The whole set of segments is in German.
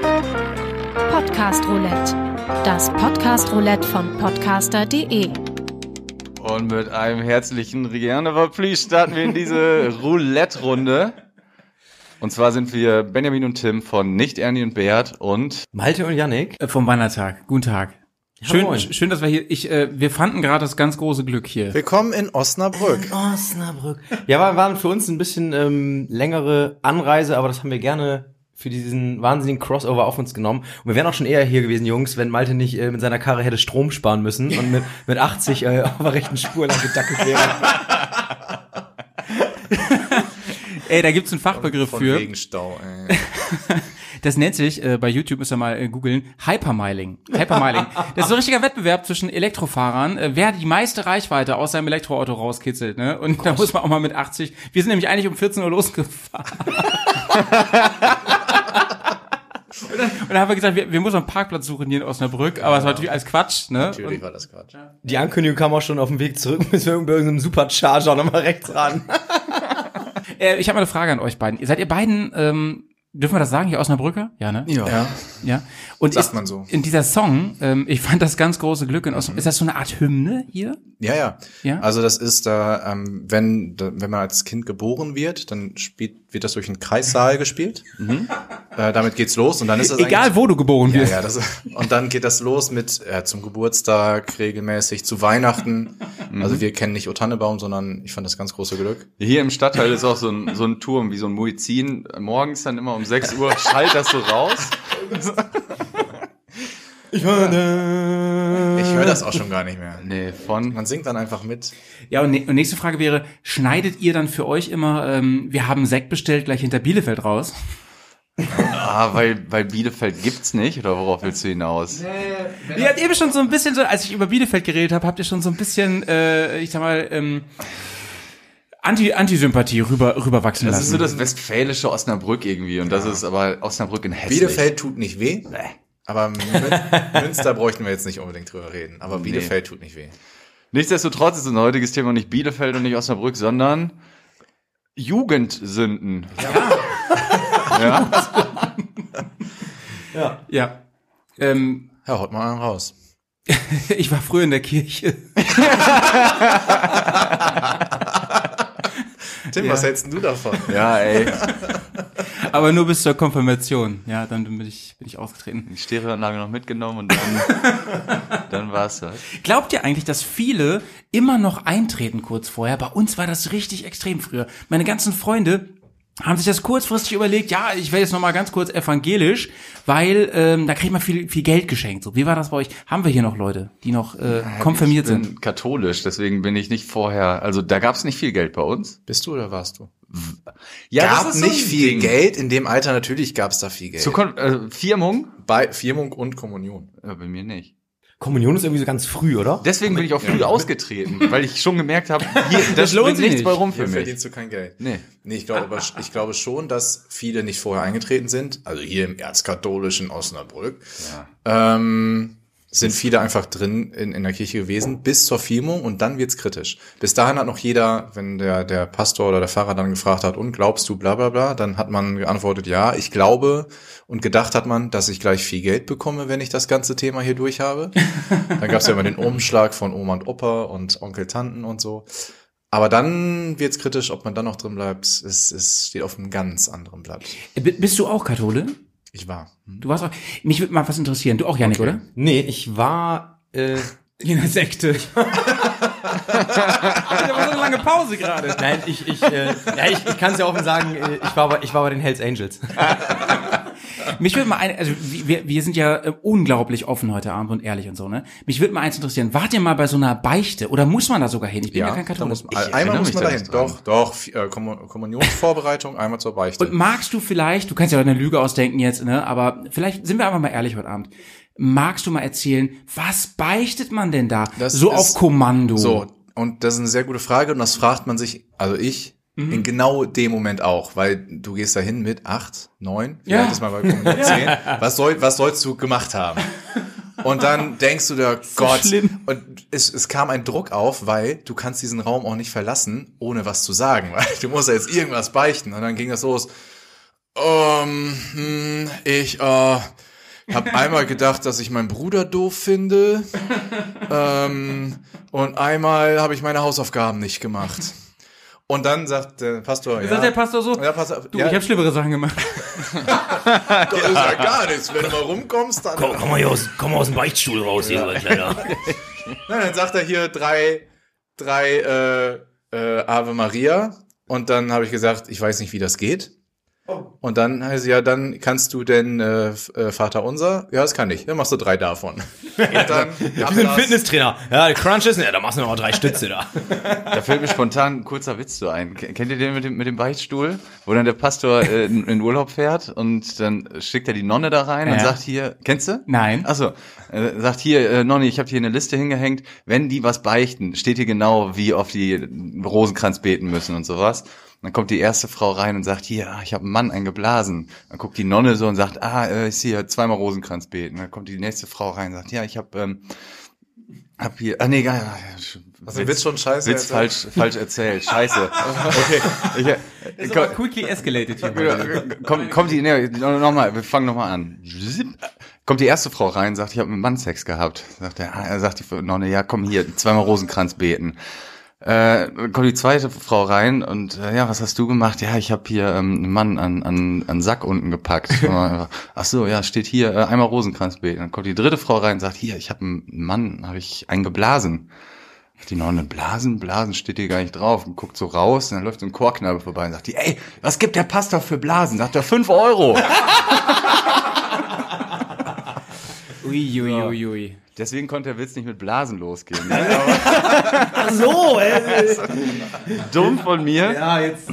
Podcast Roulette. Das Podcast Roulette von podcaster.de. Und mit einem herzlichen Rihanna Please starten wir in diese Roulette-Runde. Und zwar sind wir Benjamin und Tim von Nicht Ernie und Bert und Malte und Yannick. Äh, Vom Wandertag. Guten Tag. Schön, moin. schön, dass wir hier, ich, äh, wir fanden gerade das ganz große Glück hier. Willkommen in Osnabrück. Osnabrück. Ja, war, waren für uns ein bisschen ähm, längere Anreise, aber das haben wir gerne für diesen wahnsinnigen Crossover auf uns genommen. Und wir wären auch schon eher hier gewesen, Jungs, wenn Malte nicht äh, mit seiner Karre hätte Strom sparen müssen und mit, mit 80 äh, auf der rechten Spur lang gedackelt wäre. Ey, da gibt's einen Fachbegriff Von für. wegen Stau, ey. Das nennt sich, äh, bei YouTube müsst ihr mal äh, googeln, Hypermiling. Hypermiling. Das ist so ein richtiger Wettbewerb zwischen Elektrofahrern, äh, wer die meiste Reichweite aus seinem Elektroauto rauskitzelt, ne? Und da muss man auch mal mit 80, wir sind nämlich eigentlich um 14 Uhr losgefahren. Und dann, und dann haben wir gesagt, wir, wir müssen einen Parkplatz suchen hier in Osnabrück, aber es war natürlich alles Quatsch, ne? Natürlich war das Quatsch. Die Ankündigung kam auch schon auf dem Weg zurück, müssen wir irgendwie bei irgendeinem Supercharger nochmal rechts ran. Äh, ich habe mal eine Frage an euch beiden. Seid ihr beiden, ähm, dürfen wir das sagen, hier Osnabrücker? Ja, ne? Ja. Ja. Und Sagt ist, man so. In dieser Song, ähm, ich fand das ganz große Glück in Osnabrück. Ist das so eine Art Hymne hier? Ja, ja. Ja? Also das ist da, ähm, wenn, da, wenn man als Kind geboren wird, dann spielt, wird das durch einen Kreissaal gespielt. Äh, damit geht's los und dann ist das Egal, wo du geboren Ja, wirst. ja, das, und dann geht das los mit äh, zum Geburtstag regelmäßig, zu Weihnachten. Also wir kennen nicht O Tannebaum, sondern ich fand das ganz große Glück. hier im Stadtteil ist auch so ein, so ein Turm wie so ein Muizin. Morgens dann immer um 6 Uhr schallt das so raus. Ich höre das auch schon gar nicht mehr. Nee, von Man singt dann einfach mit. Ja, und, ne und nächste Frage wäre, schneidet ihr dann für euch immer, ähm, wir haben Sekt bestellt, gleich hinter Bielefeld raus? Ah, weil, weil Bielefeld gibt's nicht, oder worauf willst du hinaus? Ihr habt eben schon so ein bisschen so, als ich über Bielefeld geredet habe, habt ihr schon so ein bisschen, äh, ich sag mal, ähm, Anti Antisympathie rüber rüberwachsen Das lassen. ist so das westfälische Osnabrück irgendwie und das ist aber Osnabrück in hässlich. Bielefeld tut nicht weh. Aber Mün- Münster bräuchten wir jetzt nicht unbedingt drüber reden. Aber Bielefeld tut nicht weh. Nichtsdestotrotz ist unser heutiges Thema nicht Bielefeld und nicht Osnabrück, sondern Jugendsünden. Ja. ja. ja. Ähm, Ja, haut mal einen raus. ich war früher in der Kirche. Tim, Ja. was hältst denn du davon? Ja, ey. Aber nur bis zur Konfirmation. Ja, dann bin ich, bin ich ausgetreten. Die Stereoanlage noch mitgenommen und dann, dann war's das. Glaubt ihr eigentlich, dass viele immer noch eintreten kurz vorher? Bei uns war das richtig extrem früher. Meine ganzen Freunde haben sich das kurzfristig überlegt, ja, ich werde jetzt noch mal ganz kurz evangelisch, weil ähm, da kriegt man viel, viel Geld geschenkt. So, wie war das bei euch? Haben wir hier noch Leute, die noch äh, konfirmiert ich bin sind? katholisch, deswegen bin ich nicht vorher, also da gab's nicht viel Geld bei uns. Bist du oder warst du? Ja, gab nicht viel Geld. In dem Alter natürlich gab es da viel Geld. Zur Kon äh, Firmung? Bei Firmung und Kommunion. Ja, bei mir nicht. Kommunion ist irgendwie so ganz früh, oder? Deswegen bin ich auch früh ausgetreten, weil ich schon gemerkt habe, hier, das lohnt lohnt sich nichts nicht. bei rum für Hier mich. verdienst du kein Geld. Nee. Nee, ich glaube, aber, ich glaube schon, dass viele nicht vorher eingetreten sind. Also hier im erzkatholischen Osnabrück. Ähm, sind viele einfach drin in, in der Kirche gewesen, bis zur Firmung und dann wird's kritisch. Bis dahin hat noch jeder, wenn der, der Pastor oder der Pfarrer dann gefragt hat, und glaubst du bla bla bla, dann hat man geantwortet, ja, ich glaube und gedacht hat man, dass ich gleich viel Geld bekomme, wenn ich das ganze Thema hier durch habe. Dann gab's ja immer den Umschlag von Oma und Opa und Onkel, Tanten und so. Aber dann wird's kritisch, ob man dann noch drin bleibt. Es, es steht auf einem ganz anderen Blatt. Bi- Bist du auch Kathole? Ich war. Du warst auch. Mich würde mal was interessieren. Du auch, Janik, oder? Nee, ich war äh, In der Sekte. da war so eine lange Pause gerade. Nein, ich, ich, äh, ja, ich, ich kann es ja offen sagen, äh, ich war, bei, ich war bei den Hells Angels. Mich würde mal ein, also wir, wir sind ja äh, unglaublich offen heute Abend und ehrlich und so, ne? Mich würde mal eins interessieren. Wart ihr mal bei so einer Beichte oder muss man da sogar hin? Ich bin ja, kein da Katholik. muss, Ich einmal muss man da dran. Doch, doch. Äh, Kommun- Kommunionsvorbereitung, einmal zur Beichte. Und magst du vielleicht, du kannst ja auch eine Lüge ausdenken jetzt, ne? Aber vielleicht sind wir einfach mal ehrlich heute Abend. Magst du mal erzählen, was beichtet man denn da? Das so ist- auf Kommando. So, und das ist eine sehr gute Frage und das fragt man sich, also ich, Mhm. in genau dem Moment auch, weil du gehst da hin mit acht, neun, Ja. vielleicht ist mal bei zehn. Was, soll, was sollst du gemacht haben? Und dann denkst du dir, Gott, schlimm. und es, es kam ein Druck auf, weil du kannst diesen Raum auch nicht verlassen, ohne was zu sagen, weil du musst ja jetzt irgendwas beichten. Und dann ging das los. Ähm, hm, ich äh, habe einmal gedacht, dass ich meinen Bruder doof finde. ähm, und einmal habe ich meine Hausaufgaben nicht gemacht. Und dann sagt der Pastor, ja, Sagt der Pastor so? ja, Pastor, Du, ja, ich habe schlimmere Sachen gemacht. das ist ja gar nichts. Wenn du mal rumkommst, dann, Komm, komm mal hier aus, komm mal aus dem Beichtstuhl raus, hier, mein Kleiner. Na, dann sagt er hier drei, drei äh, äh, Ave Maria. Und dann habe ich gesagt, ich weiß nicht, wie das geht. Und dann heißt es ja, dann kannst du denn äh, äh, Vater unser? Ja, das kann ich. Dann machst du drei davon. Und dann Ich bin Fitnesstrainer. Ja, der Crunch ist, ja, da machst du noch mal drei Stütze da. Da fällt mir spontan ein kurzer Witz so ein. Kennt ihr den mit dem, mit dem Beichtstuhl? Wo dann der Pastor äh, in, in Urlaub fährt und dann schickt er die Nonne da rein und Ja. sagt hier, kennst du? Nein. Achso, äh, sagt hier, äh, Nonne, ich habe hier eine Liste hingehängt, wenn die was beichten, steht hier genau, wie oft die Rosenkranz beten müssen und sowas. Dann kommt die erste Frau rein und sagt, hier, ah, ich habe einen Mann eingeblasen. Dann guckt die Nonne so und sagt, ah, äh, ich sehe hier zweimal Rosenkranz beten. Dann kommt die nächste Frau rein und sagt, ja, ich habe ähm, hab hier, ah nee, gar Also Witz schon scheiße. Witz falsch, falsch erzählt. Scheiße. Okay. Ich, äh, Ist komm, aber quickly escalated hier. komm, kommt die, nee, nochmal, wir fangen nochmal an. Kommt die erste Frau rein, sagt, ich habe mit einem Mann Sex gehabt. Sagt er, ah, er sagt die Nonne, ja, komm hier, zweimal Rosenkranz beten. Äh, kommt die zweite Frau rein und äh, ja, was hast du gemacht? Ja, ich habe hier ähm, einen Mann an, an, an Sack unten gepackt. Ach so, ja, steht hier äh, einmal Rosenkranz beten. Dann kommt die dritte Frau rein und sagt, hier, ich habe einen Mann, habe ich einen geblasen. Die Nonne, Blasen, Blasen steht hier gar nicht drauf und guckt so raus und dann läuft so ein Chorknabe vorbei und sagt die, ey, was gibt der Pastor für Blasen? Sagt er, fünf Euro. Ui, ui, ui, ui. Deswegen konnte der Witz nicht mit Blasen losgehen. Ach so, ey. Dumm von mir. Ja, jetzt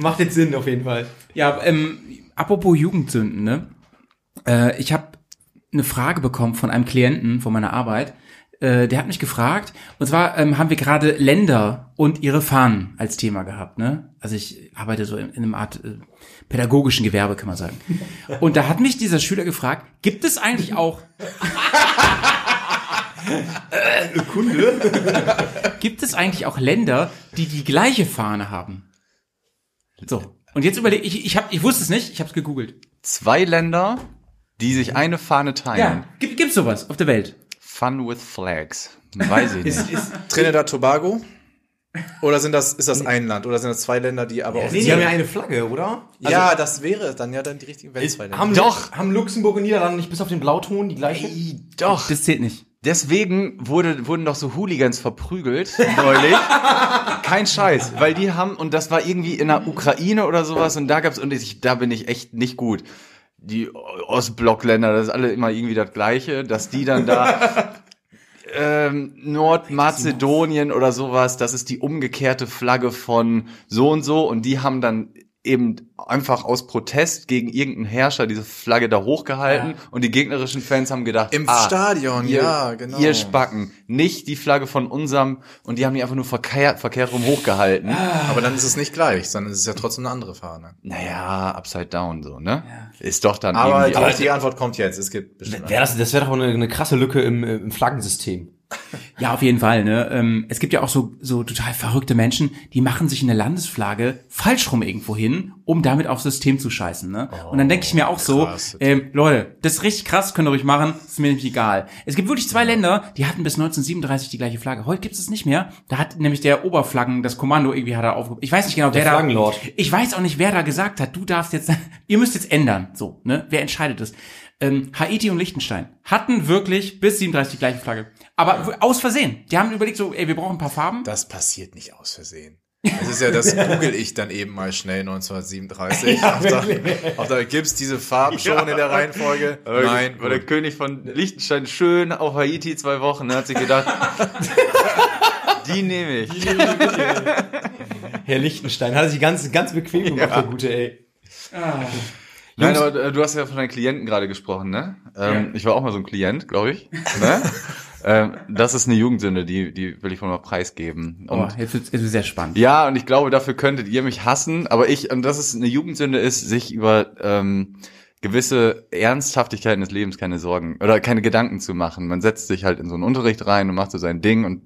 macht jetzt Sinn auf jeden Fall. Ja, ähm, apropos Jugendsünden, ne? Äh, ich habe eine Frage bekommen von einem Klienten von meiner Arbeit. Äh, der hat mich gefragt, und zwar ähm, haben wir gerade Länder und ihre Fahnen als Thema gehabt, ne? Also ich arbeite so in, in einer Art äh, pädagogischen Gewerbe, kann man sagen. Und da hat mich dieser Schüler gefragt, gibt es eigentlich auch Gibt es eigentlich auch Länder, die die gleiche Fahne haben? So. Und jetzt überlege ich, ich hab, ich wusste es nicht, ich habe es gegoogelt. Zwei Länder, die sich eine Fahne teilen. Ja, gibt gibt's sowas auf der Welt? Fun with Flags. Weiß ich nicht. Ist, ist, Trinidad Tobago? Oder sind das, ist das ein Land? Oder sind das zwei Länder, die aber nee, die haben ja eine Flagge, oder? Also, ja, das wäre dann ja dann die richtigen wenn ist, zwei Länder. haben, Doch. Haben Luxemburg und Niederlande nicht bis auf den Blauton die gleiche? Doch. Das zählt nicht. Deswegen wurde, wurden doch so Hooligans verprügelt neulich. Kein Scheiß, weil die haben, und das war irgendwie in der Ukraine oder sowas, und da gab's, und ich, da bin ich echt nicht gut. Die Ostblockländer, das ist alle immer irgendwie das Gleiche, dass die dann da ähm, Nordmazedonien oder sowas, das ist die umgekehrte Flagge von so und so, und die haben dann eben einfach aus Protest gegen irgendeinen Herrscher diese Flagge da hochgehalten und die gegnerischen Fans haben gedacht, Im ah, Stadion, ihr, ja, genau. Ihr Spacken, nicht die Flagge von unserem und die haben die einfach nur verkehrt, verkehrt rum hochgehalten. aber dann ist es nicht gleich, sondern es ist ja trotzdem eine andere Fahne. Naja, upside down so, ne? Ist doch dann Aber die irgendwie auch, richtige Antwort kommt jetzt. Es gibt bestimmt. Wär das das wäre doch eine, eine krasse Lücke im, im Flaggensystem. Ja, auf jeden Fall. Ne? Ähm, es gibt ja auch so, so total verrückte Menschen, die machen sich eine Landesflagge falsch rum irgendwo hin, um damit aufs System zu scheißen. Ne? Und dann denke ich mir auch so, krass. ähm, Leute, das ist richtig krass, könnt ihr ruhig machen, ist mir nämlich egal. Es gibt wirklich zwei Länder, die hatten bis 1937 die gleiche Flagge. Heute gibt es es nicht mehr. Da hat nämlich der Oberflaggen, das Kommando irgendwie hat er aufgehoben. Ich weiß nicht genau, wer da... Flaggenlord. Ich weiß auch nicht, wer da gesagt hat, du darfst jetzt, ihr müsst jetzt ändern. So, ne? Wer entscheidet es? Ähm, Haiti und Liechtenstein hatten wirklich bis 37 die gleiche Flagge. Aber aus Versehen. Die haben überlegt so, ey, wir brauchen ein paar Farben. Das passiert nicht aus Versehen. Das ist ja, das google ich dann eben mal schnell 1937. auf, der, auf der gibt's diese Farben schon in der Reihenfolge. Nein, weil der König von Liechtenstein schön auf Haiti zwei Wochen, ne, hat sich gedacht, die nehme ich. Herr Lichtenstein hat sich ganz, ganz bequem gemacht, der gute, ey. Nein, aber äh, du hast ja von deinen Klienten gerade gesprochen, ne? Ähm, Ich war auch mal so ein Klient, glaube ich. Ne? ähm, das ist eine Jugendsünde, die, die will ich wohl mal preisgeben. Oh, Und jetzt wird es sehr spannend. Ja, und ich glaube, dafür könntet ihr mich hassen, aber ich, und das ist eine Jugendsünde ist, sich über ähm, gewisse Ernsthaftigkeiten des Lebens keine Sorgen oder keine Gedanken zu machen. Man setzt sich halt in so einen Unterricht rein und macht so sein Ding und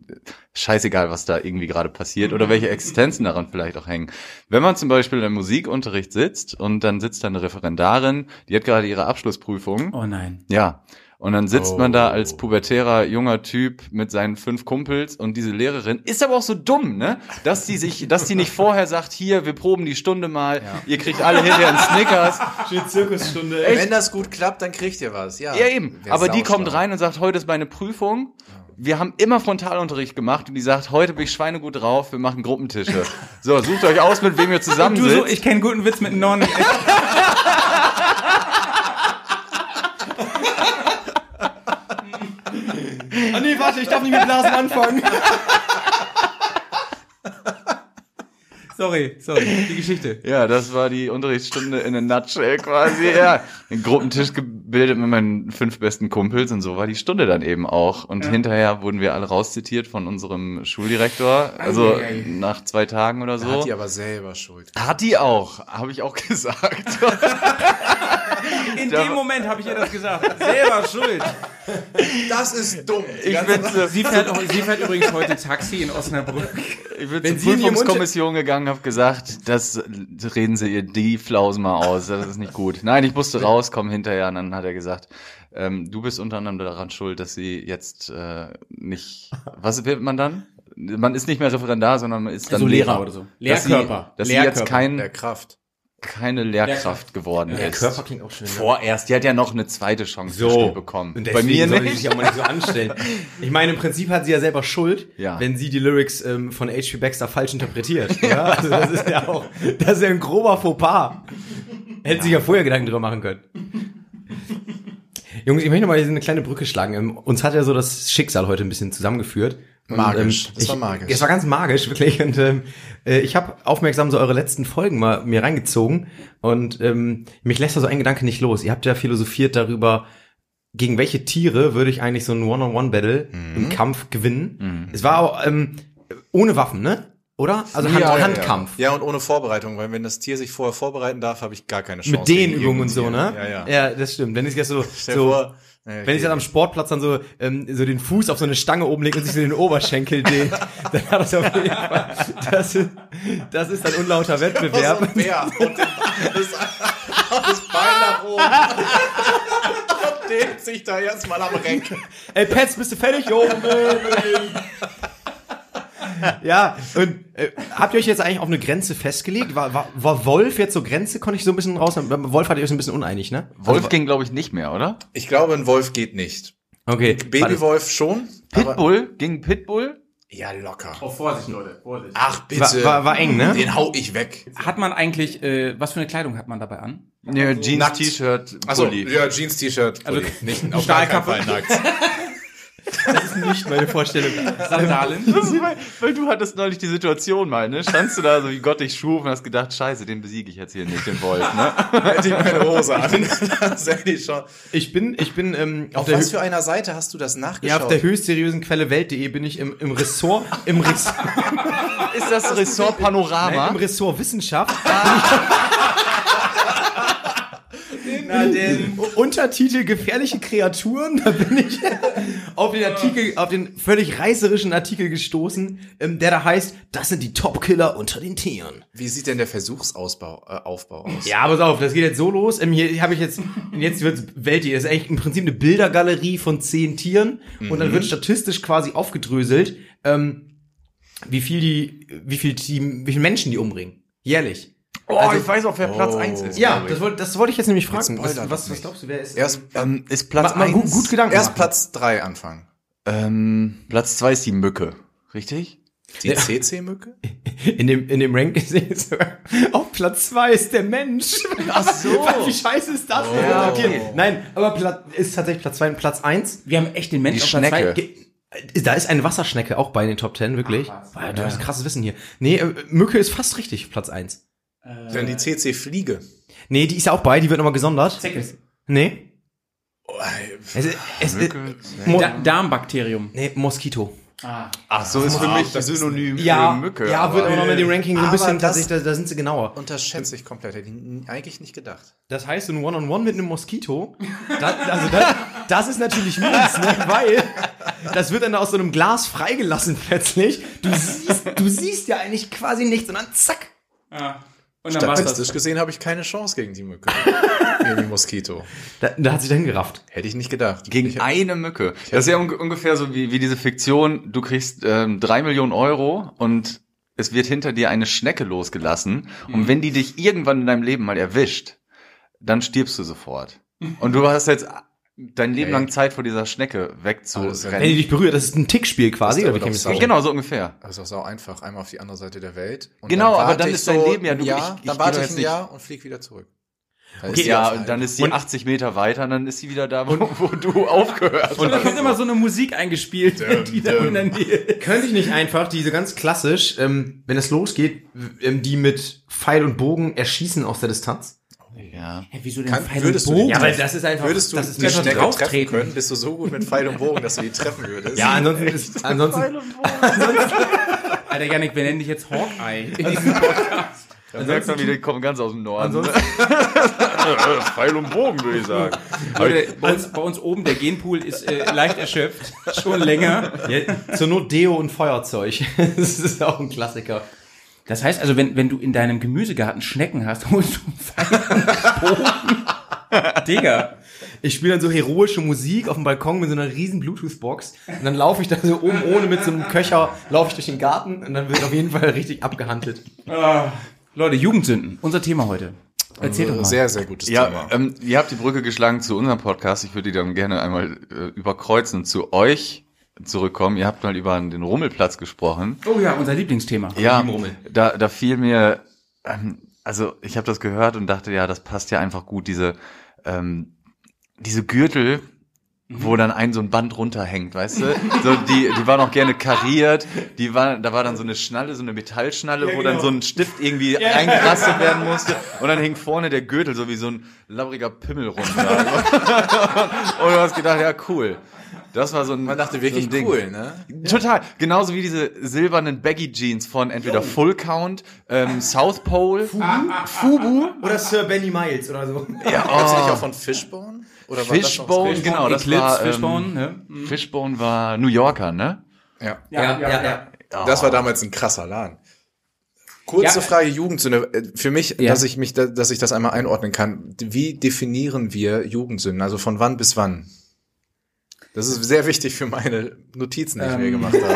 scheißegal, was da irgendwie gerade passiert oder welche Existenzen daran vielleicht auch hängen. Wenn man zum Beispiel im Musikunterricht sitzt und dann sitzt da eine Referendarin, die hat gerade ihre Abschlussprüfung. Oh nein. Ja. Und dann sitzt man da Oh. als pubertärer junger Typ mit seinen fünf Kumpels und diese Lehrerin ist aber auch so dumm, ne? Dass die sich, dass die nicht vorher sagt, hier, wir proben die Stunde mal, ihr kriegt alle hinterher einen Snickers. Schöne Zirkusstunde. Wenn das gut klappt, dann kriegt ihr was. Ja, Ja, eben. Aber die kommt rein und sagt, heute ist meine Prüfung. Wir haben immer Frontalunterricht gemacht und die sagt, heute bin ich schweinegut drauf, wir machen Gruppentische. So, sucht euch aus, mit wem ihr zusammen Du so, sitzt. ich kenne guten Witz mit Nonnen. Ah nee, warte, ich darf nicht mit Blasen anfangen. sorry, sorry, die Geschichte. Ja, das war die Unterrichtsstunde in a nutshell quasi. Ja, einen Gruppentisch gebildet mit meinen fünf besten Kumpels und so war die Stunde dann eben auch. Und hinterher wurden wir alle rauszitiert von unserem Schuldirektor. Also Eieiei. nach zwei Tagen oder so. Hat die aber selber Schuld. Hat die auch, habe ich auch gesagt. In dem Moment habe ich ihr das gesagt. Selber schuld. Das ist dumm. Ich bin, zu, Sie fährt, auch- sie fährt übrigens heute Taxi in Osnabrück. ich bin Wenn zur Prüfungskommission gegangen, habe gesagt, das reden Sie ihr die Flausen mal aus, das ist nicht gut. Nein, ich musste rauskommen hinterher und dann hat er gesagt, ähm, du bist unter anderem daran schuld, dass sie jetzt äh, nicht, was wird man dann? Man ist nicht mehr Referendar, sondern man ist dann Also Lehrer Lehrer oder so. Dass Lehrkörper. Sie, dass sie jetzt Lehrkörper. kein, Der Kraft. Keine Lehrkraft geworden Der ist. Körper klingt auch schön. Vorerst, die hat ja noch eine zweite Chance So. bekommen. Und Bei mir soll nicht. sich auch mal nicht so anstellen. Ich meine, im Prinzip hat sie ja selber Schuld, Ja. wenn sie die Lyrics ähm, von H.P. Baxter falsch interpretiert. Ja. Also das ist ja auch, das ist ja ein grober Fauxpas. Hätte sich ja vorher Gedanken drüber machen können. Jungs, ich möchte noch mal hier eine kleine Brücke schlagen. Ähm, Uns hat ja so das Schicksal heute ein bisschen zusammengeführt. Und, Magisch. Ähm, Das war ich, magisch. Es war ganz magisch, wirklich. Und ähm, äh, ich habe aufmerksam so eure letzten Folgen mal mir reingezogen. Und ähm, mich lässt da so ein Gedanke nicht los. Ihr habt ja philosophiert darüber, gegen welche Tiere würde ich eigentlich so ein One-on-One-Battle Mhm. im Kampf gewinnen. Es war auch ähm, ohne Waffen, ne? Oder? Also Hand, Ja, ja, Handkampf. Ja, und ohne Vorbereitung, weil wenn das Tier sich vorher vorbereiten darf, habe ich gar keine Chance. Mit gegen Dehnübungen und so, ne? Ja, ja. Ja, das stimmt. Wenn ich jetzt so, so nee, wenn ich dann am Sportplatz dann so, ähm, so den Fuß auf so eine Stange oben legt und sich so den Oberschenkel dehnt, dann hat das auf jeden Fall, das ist, das ist ein unlauter so Wettbewerb. ein Bär und das, das Bein nach oben. und dehnt sich da erstmal am Reck. Ey, Pets, bist du fertig? Jo. ja, und äh, habt ihr euch jetzt eigentlich auf eine Grenze festgelegt? War, war, war Wolf jetzt so Grenze? Konnte ich so ein bisschen raus? Wolf hatte ich euch so ein bisschen uneinig, ne? Wolf ging, glaube ich, nicht mehr, oder? Ich glaube, ein Wolf geht nicht. Okay. Babywolf schon. Pitbull? Ging Pitbull? Ja, locker. Oh, Vorsicht, Leute, Vorsicht. Ach, bitte. War, war, war eng, ne? Den hau ich weg. Hat man eigentlich, äh, was für eine Kleidung hat man dabei an? Ja, Jeans. T-Shirt, Achso, ja, Jeans, T-Shirt, Also, nicht auf Stahlkappe. Fall nackt. Das ist nicht meine Vorstellung. Sandalen? Weil, weil du hattest neulich die Situation mal, ne? Standst du da so, wie Gott dich schuf und hast gedacht, scheiße, den besiege ich jetzt hier nicht, den Wolf, ne? Hätte ich meine Hose an. Das hätte ich schon. Ich bin, ich bin ähm, auf, Auf der was für einer Seite hast du das nachgeschaut? ja, auf der höchst seriösen Quelle Welt.de bin ich im, im Ressort, im, Res, Ist das Ressort nein, Panorama? im Ressort Wissenschaft. Na, den, Untertitel gefährliche Kreaturen, da bin ich auf den Artikel, auf den völlig reißerischen Artikel gestoßen, ähm, der da heißt, das sind die Top-Killer unter den Tieren. wie sieht denn der Versuchsausbau äh, Aufbau aus? Ja, pass auf, das geht jetzt so los. Ähm, hier habe ich jetzt, jetzt wird's Welt, das ist eigentlich im Prinzip eine Bildergalerie von zehn Tieren und dann wird statistisch quasi aufgedröselt, ähm, wie viel die, wie viel die, wie viele Menschen die umbringen. Jährlich. Oh, ich weiß auch, wer Platz Oh. 1 ist. Ja, das wollte, das wollte ich jetzt nämlich Jetzt fragen. Was, spoilert was, was glaubst du, wer ist? Erst, ähm, ist Platz mal, mal 1. gut, gut Gedanken erst machen. Platz drei anfangen. Ähm, Platz 2 ist die Mücke. Richtig? Die CC-Mücke? In dem, in dem Ranking sehe ich sogar, auf Platz zwei ist der Mensch. Ach so. Wie scheiße ist das denn? Ja, Okay. Nein, aber Platz, ist tatsächlich Platz zwei und Platz eins. Wir haben echt den Mensch Die auf Platz Schnecke. zwei. Ge- Da ist eine Wasserschnecke auch bei den Top Ten, wirklich. Ach, was. Boah, du hast krasses Wissen hier. Nee, äh, Mücke ist fast richtig, Platz eins. Dann die CC-Fliege. Nee, die ist ja auch bei, die wird nochmal gesondert. Zecke. Nee. Oh, Es, ist- es, ist- Mücke. Mo Da Darmbakterium. nee, Moskito. Ach, so ist für mich das Synonym Ja, für Mücke. ja, wird aber noch mit den Rankings so ein bisschen, das- tatsächlich, da, da sind sie genauer. Unterschätze ich komplett. Hätte ich eigentlich nicht gedacht. Das heißt, so ein One-on-One mit einem Moskito, das, also das, das ist natürlich mies, ne? weil das wird dann aus so einem Glas freigelassen plötzlich. Du siehst, du siehst ja eigentlich quasi nichts und dann zack. Und dann Statistisch gesehen habe ich keine Chance gegen die Mücke. gegen die Moskito. Da, da hat sich dann gerafft. Hätte ich nicht gedacht. Gegen ich, eine Mücke. Das ist ja un ungefähr so wie, wie diese Fiktion, du kriegst ähm, drei Millionen Euro und es wird hinter dir eine Schnecke losgelassen. Und wenn die dich irgendwann in deinem Leben mal erwischt, dann stirbst du sofort. Und du hast jetzt dein Leben Okay. lang Zeit vor dieser Schnecke wegzurennen. Wenn die dich berührt, das ist ein Tickspiel quasi. Ist oder wie ich sau- Genau, so ungefähr. Das ist auch sau einfach. Einmal auf die andere Seite der Welt. Und Genau, aber dann ist dein Leben ja- du- ein Jahr, ich- ich dann warte ich ein Jahr und flieg wieder zurück. Okay, ja, und dann ist sie 80 Meter weiter und dann ist sie wieder da, wo, wo du aufgehört Und da hast. wird immer so eine Musik eingespielt, die da in der Nähe. Könnte ich nicht einfach diese ganz klassisch, ähm, wenn es losgeht, ähm, die mit Pfeil und Bogen erschießen aus der Distanz? Ja. Hä, wieso denn Kann- Pfeil würdest und du Bogen? Ja, weil das ist einfach, Würdest du das ist einfach Schnecke drauf treffen treten. können? Bist du so gut mit Pfeil und Bogen, dass du die treffen würdest? Ja, ansonsten ist, ansonsten, Alter, Janik, wir nennen dich jetzt Hawkeye in diesem Podcast. Dann merkt man wieder, die kommen ganz aus dem Norden. ansonsten, Pfeil und Bogen, würde ich sagen. Leute, bei uns, bei uns oben, der Genpool ist äh, leicht erschöpft. Schon länger. ja, zur Not Deo und Feuerzeug. das ist auch ein Klassiker. Das heißt also, wenn, wenn du in deinem Gemüsegarten Schnecken hast, holst du und Bogen. Digga. Ich spiele dann so heroische Musik auf dem Balkon mit so einer riesen Bluetooth-Box und dann laufe ich da so oben ohne mit so einem Köcher, laufe ich durch den Garten und dann wird auf jeden Fall richtig abgehandelt. Leute, Jugendsünden, unser Thema heute. Erzähl doch mal. Sehr, sehr gutes Ja, Thema. ähm, ihr habt die Brücke geschlagen zu unserem Podcast. Ich würde die dann gerne einmal äh, überkreuzen zu euch zurückkommen. Ihr habt mal über den Rummelplatz gesprochen. oh ja, unser Lieblingsthema. Ja, Rummel. da, da fiel mir, ähm, also ich habe das gehört und dachte, ja, das passt ja einfach gut, diese, ähm, diese Gürtel, wo dann ein so ein Band runterhängt, weißt du? So, die, die waren auch gerne kariert, die war, da war dann so eine Schnalle, so eine Metallschnalle, wo dann so ein Stift irgendwie eingerastet werden musste und dann hing vorne der Gürtel so wie so ein labbriger Pimmel runter. und du hast gedacht, ja, cool. Das war so ein, Man dachte wirklich so Ding. cool, ne? Total. Genauso wie diese silbernen Baggy Jeans von entweder Full Count, ähm, South Pole, Fubu, Oder Sir Benny Miles oder so. ja, die nicht oh, auch von Fishbone? Oder war das noch Fishbone, genau, das Eclipse, war, ähm, Fishbone, ne? Fishbone war New Yorker, ne? Ja. Ja, ja, ja. Das war damals ein krasser Laden. Kurze Ja. Frage Jugendsünde. Äh, Für mich, Ja. dass ich mich, da- dass ich das einmal einordnen kann. Wie definieren wir Jugendsünden? Also von wann bis wann? Das ist sehr wichtig für meine Notizen, die ich mir Ähm. gemacht habe.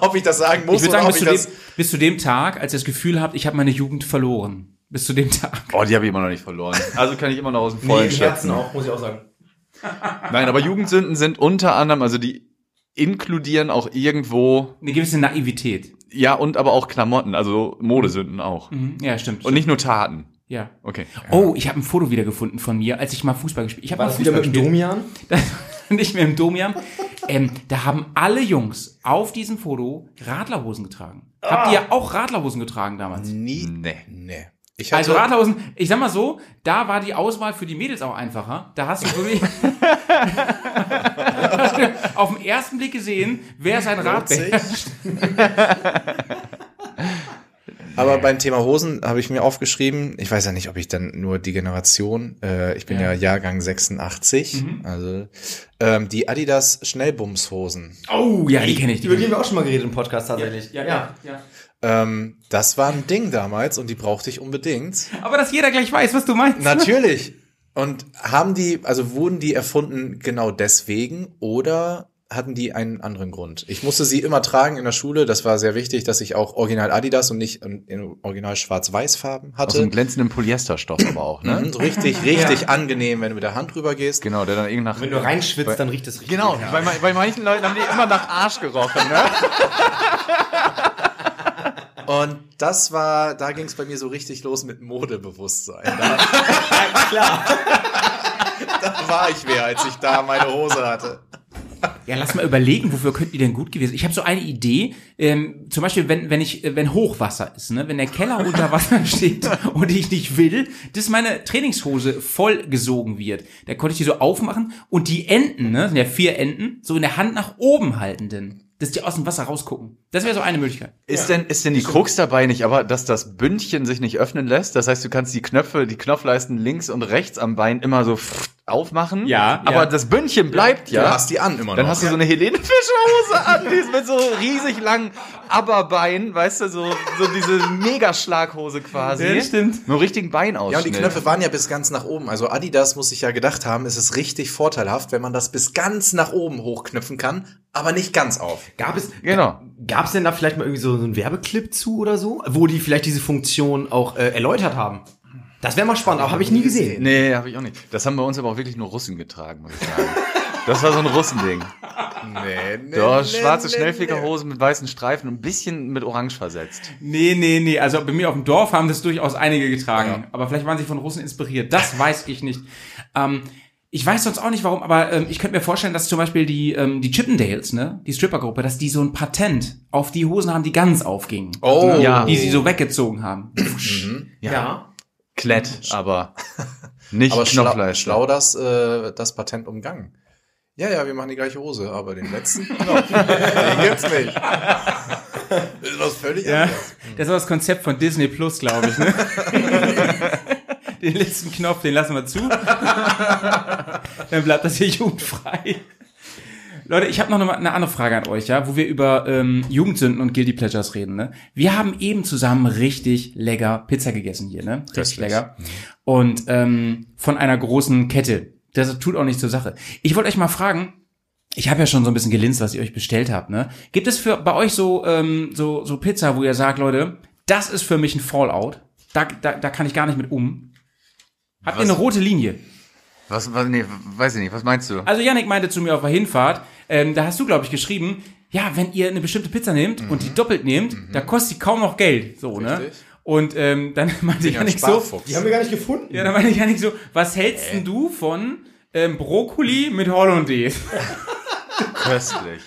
ob ich das sagen muss Ich sagen, oder bis ob zu, ich dem, das. bis zu dem Tag, als ich das Gefühl habt, ich habe meine Jugend verloren. Bis zu dem Tag. Oh, die habe ich immer noch nicht verloren. Also kann ich immer noch aus dem Nee, Vollen Herzen schöpfen. auch, muss ich auch sagen. Nein, aber Jugendsünden sind unter anderem, also die inkludieren auch irgendwo, Eine gewisse Naivität. ja, und aber auch Klamotten, also Modesünden auch. Mhm. Ja, stimmt. Und nicht nur Taten. Ja. Okay. Oh, ich habe ein Foto wiedergefunden von mir, als ich mal Fußball gespielt Ich habe War mal das wieder Fußball mit dem. Domian? Nicht mehr im Domian. ähm, da haben alle Jungs auf diesem Foto Radlerhosen getragen. Habt ihr auch Radlerhosen getragen damals? Nie. Nee. Nee. Ich Also Radlerhosen, ich sag mal so, da war die Auswahl für die Mädels auch einfacher. Da hast du wirklich auf den ersten Blick gesehen, wer sein Rad sich. Aber beim Thema Hosen habe ich mir aufgeschrieben, ich weiß ja nicht, ob ich dann nur die Generation, äh, ich bin ja, Jahrgang 86, also ähm, die Adidas Schnellbumshosen. Oh, ja, die kenne ich. Die Über die haben wir auch schon mal geredet im Podcast tatsächlich. Ja, ja, ja. Ähm, das war ein Ding damals und die brauchte ich unbedingt. Aber dass jeder gleich weiß, was du meinst. Natürlich. Und haben die, also wurden die erfunden genau deswegen oder hatten die einen anderen Grund? Ich musste sie immer tragen in der Schule. Das war sehr wichtig, dass ich auch Original Adidas und nicht in, in Original Schwarz-Weiß-Farben Aus hatte. einem glänzenden Polyesterstoff aber auch, ne? Mhm, richtig, richtig angenehm, wenn du mit der Hand drüber gehst. Genau, der dann irgendwie nach... Wenn du reinschwitzt, dann riecht es richtig. Genau, bei, ma- bei manchen Leuten haben die immer nach Arsch gerochen, ne? Und das war, da ging es bei mir so richtig los mit Modebewusstsein. Da, Klar. da war ich wer, als ich da meine Hose hatte. Ja, lass mal überlegen, wofür könnten die denn gut gewesen? Ich habe so eine Idee, ähm, zum Beispiel, wenn wenn ich äh, wenn Hochwasser ist, ne, wenn der Keller unter Wasser steht und ich nicht will, dass meine Trainingshose voll gesogen wird, da konnte ich die so aufmachen und die Enden, ne, sind ja vier Enden, so in der Hand nach oben halten, denn, dass die aus dem Wasser rausgucken. Das wäre so eine Möglichkeit. Ist denn, ist denn die Krux dabei nicht, aber dass das Bündchen sich nicht öffnen lässt? Das heißt, du kannst die Knöpfe, die Knopfleisten links und rechts am Bein immer so aufmachen. Ja, Aber ja. das Bündchen bleibt ja. Du hast die an immer Dann noch. hast du so eine Helene Fischer Hose an, die ist mit so riesig langen Aberbein, weißt du, so, so diese Megaschlaghose quasi. Ja, stimmt. Nur richtigen Ja, und die. Knöpfe waren ja bis ganz nach oben. Also Adidas muss sich ja gedacht haben, es ist richtig vorteilhaft, wenn man das bis ganz nach oben hochknüpfen kann, aber nicht ganz auf. Gab es, Genau. gab es denn da vielleicht mal irgendwie so, so einen Werbeclip zu oder so, wo die vielleicht diese Funktion auch äh, erläutert haben? Das wäre mal spannend, aber habe ich nie gesehen. Nee, habe ich auch nicht. Das haben bei uns aber auch wirklich nur Russen getragen, muss ich sagen. Das war so ein Russending. Nee, nee. Ja, schwarze Schnellfickerhosen mit weißen Streifen und ein bisschen mit Orange versetzt. Nee, nee, nee. Also bei mir auf dem Dorf haben das durchaus einige getragen. Aber vielleicht waren sie von Russen inspiriert. Das weiß ich nicht. Ähm, ich weiß sonst auch nicht warum, aber ähm, ich könnte mir vorstellen, dass zum Beispiel die, ähm, die Chippendales, ne, die Strippergruppe, dass die so ein Patent auf die Hosen haben, die ganz aufgingen. Oh. Ja. Die sie so weggezogen haben. Ja. Klett, aber nicht Aber schlau, Knopfleiste. schlau das, äh, das Patent umgangen. Ja, ja, wir machen die gleiche Hose, aber den letzten Knopf, den gibt's nicht. Das ist was völlig Ja, anderes. das war das Konzept von Disney Plus, glaube ich, ne? den letzten Knopf, den lassen wir zu. Dann bleibt das hier jugendfrei. Leute, ich habe noch eine, andere Frage an euch, ja, wo wir über ähm, Jugendsünden und Guilty Pleasures reden. Ne? Wir haben eben zusammen richtig lecker Pizza gegessen hier, ne? Richtig Köstlich. lecker. Und ähm, von einer großen Kette. Das tut auch nicht zur Sache. Ich wollte euch mal fragen, ich habe ja schon so ein bisschen gelinst, was ihr euch bestellt habt. Ne? Gibt es für bei euch so ähm, so so Pizza, wo ihr sagt, Leute, das ist für mich ein Fallout. Da, da, da kann ich gar nicht mit um. Habt ihr Was? eine rote Linie? Was, was, nee, weiß ich nicht, was meinst du? Also Yannick meinte zu mir auf der Hinfahrt, ähm, da hast du, glaube ich, geschrieben, ja, wenn ihr eine bestimmte Pizza nehmt und die doppelt nehmt, da kostet die kaum noch Geld. So, ne? Richtig. Und ähm, dann meinte Ja, ein Yannick so. Die haben wir gar nicht gefunden. ja, dann meinte Yannick so, was hältst denn du von ähm, Brokkoli mit Hollandaise? Köstlich.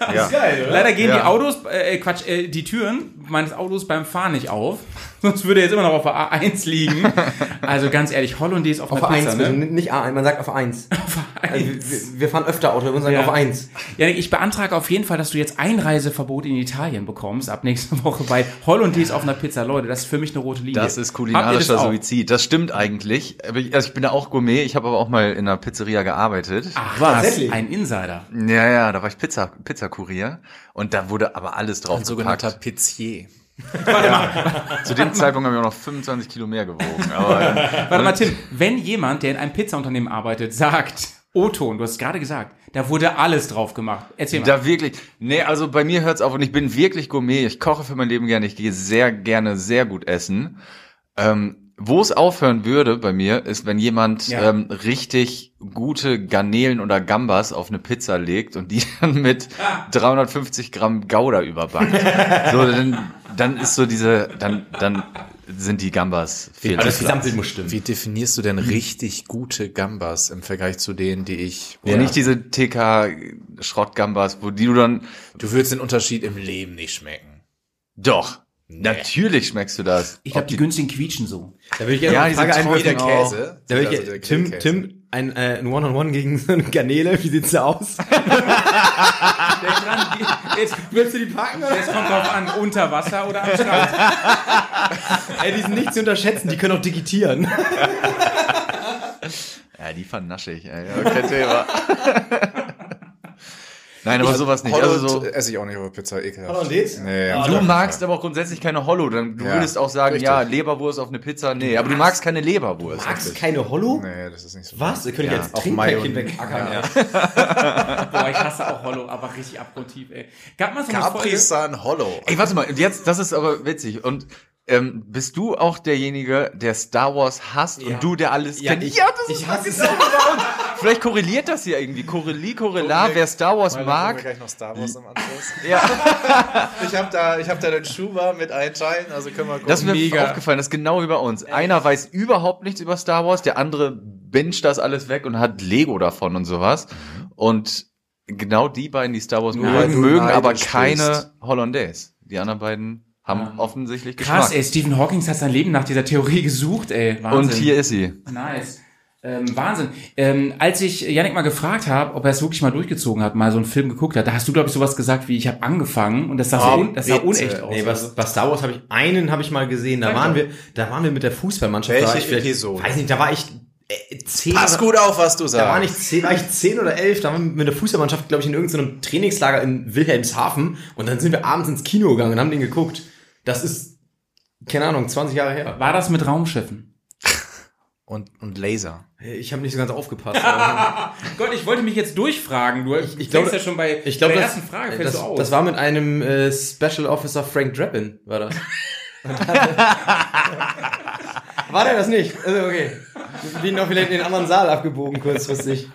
Ja. Geil, oder? Leider gehen Ja. die Autos, äh, Quatsch, äh, die Türen meines Autos beim Fahren nicht auf. Sonst würde er jetzt immer noch auf der A1 liegen. Also ganz ehrlich, Hollandaise auf, Auf einer A1, Pizza, bitte, ne? nicht A1, man sagt auf A1. Also, wir, wir fahren öfter Auto, wir müssen sagen Ja. auf A1. Janik, ich beantrage auf jeden Fall, dass du jetzt Einreiseverbot in Italien bekommst ab nächste Woche bei Hollandaise auf einer Pizza. Leute, das ist für mich eine rote Linie. Das ist kulinarischer das? Suizid. Das stimmt eigentlich. Also ich bin da auch Gourmet. Ich habe aber auch mal in einer Pizzeria gearbeitet. Ach was, ein Insider. Ja, ja, da war ich Pizza, Pizzakurier. Und da wurde aber alles drauf Ein sogenannter gepackt. Pizzier. Zu dem Zeitpunkt habe ich auch noch 25 Kilo mehr gewogen. Aber Warte mal, Tim, wenn jemand, der in einem Pizzaunternehmen arbeitet, sagt, O-Ton, du hast es gerade gesagt, da wurde alles drauf gemacht. Erzähl mal. Da wirklich, nee, also bei mir hört's auf und ich bin wirklich Gourmet. Ich koche für mein Leben gerne. Ich gehe sehr gerne sehr gut essen. Ähm, wo es aufhören würde bei mir, ist, wenn jemand Ja. ähm, richtig gute Garnelen oder Gambas auf eine Pizza legt und die dann mit 350 Gramm Gouda überbackt. so, dann, dann ist so diese, dann, dann sind die Gambas viel Aber das zu Gesamtbild muss stimmen. Wie definierst du denn richtig gute Gambas im Vergleich zu denen, die ich... Ja, nicht diese TK-Schrottgambas, wo die du dann, Du würdest den Unterschied im Leben nicht schmecken. doch, natürlich schmeckst du das. ich glaube, die günstigen quietschen so. Da würde ich gerne Ja, eine Frage einwerfen. auch. Käse. Da will ich, Also der Tim, Grillkäse. Tim, ein, äh, ein One-on-One gegen so eine Garnele, wie sieht's da aus? Jetzt, Willst du die packen oder? jetzt kommt drauf an, unter Wasser oder am Strand. Ey, die sind nicht zu unterschätzen, die können auch digitieren. Ja, die vernasche ich, ey. Ja, kein Thema. Nein, aber sowas nicht. Hollow Also so, esse ich auch nicht auf der Pizza, ekelhaft. Hollandaise? Nee, Ah, auf du magst aber auch grundsätzlich keine Hollow. Dann, du Ja, würdest auch sagen, richtig. ja, Leberwurst auf eine Pizza. Nee, aber du magst keine Leberwurst. Magst du keine Hollow? Nee, das ist nicht so. Was? Ihr könnt Ja, jetzt auch Trinkpäckchen wegackern. Ja. Boah, ich hasse auch Hollow, aber richtig abgrundtief, ey. Gab mal so eine Folge. Capri Sun Hollow. Ey, warte mal, und jetzt, das ist aber witzig. Und ähm, bist du auch derjenige, der Star Wars hasst Ja. und du, der alles Ja, kennt? ich- ja, das ich ist hasse es uns. Vielleicht korreliert das hier irgendwie. Korrelie, Korrelar, wer Star Wars Weil haben wir mag. gleich noch Star Wars im Anschluss. Ja, Ich habe da, ich hab da den Schuber mit allen Teilen, also können wir gucken. das ist mir Mega. aufgefallen. Das ist genau wie bei uns. Einer weiß überhaupt nichts über Star Wars, der andere binget das alles weg und hat Lego davon und sowas. Und genau die beiden, die Star Wars weil mögen, mögen aber keine bist. Hollandaise. Die anderen beiden haben offensichtlich Krass, Geschmack. ey, Stephen Hawking hat sein Leben nach dieser Theorie gesucht, ey. Wahnsinn. Und hier ist sie. Nice. Ähm, Wahnsinn. Ähm, als ich Yannick mal gefragt habe, ob er es wirklich mal durchgezogen hat, mal so einen Film geguckt hat, da hast du, glaube ich, sowas gesagt wie, ich habe angefangen und das sah, so Oh, un das sah unecht aus. Nee, was, was Star Wars habe ich, einen habe ich mal gesehen, da waren wir, da waren wir mit der Fußballmannschaft. Welche da war ich vielleicht, Episode? Weiß nicht, da war ich äh, zehn Pass oder- gut auf, was du sagst. Da war nicht zehn, war ich zehn oder elf, da waren wir mit der Fußballmannschaft, glaube ich, in irgendeinem Trainingslager in Wilhelmshaven und dann sind wir abends ins Kino gegangen und haben den geguckt. Das ist, keine Ahnung, 20 Jahre her. War das mit Raumschiffen? Und, und Laser. Ich habe nicht so ganz aufgepasst. Gott, ich wollte mich jetzt durchfragen. Du ich, ich glaube- ja schon bei ich glaube, der das, ersten Frage fällst das, du aus. das war mit einem äh, Special Officer Frank Drappin, war das. war der das nicht? Also okay. Wir bin noch vielleicht in den anderen Saal abgebogen kurzfristig.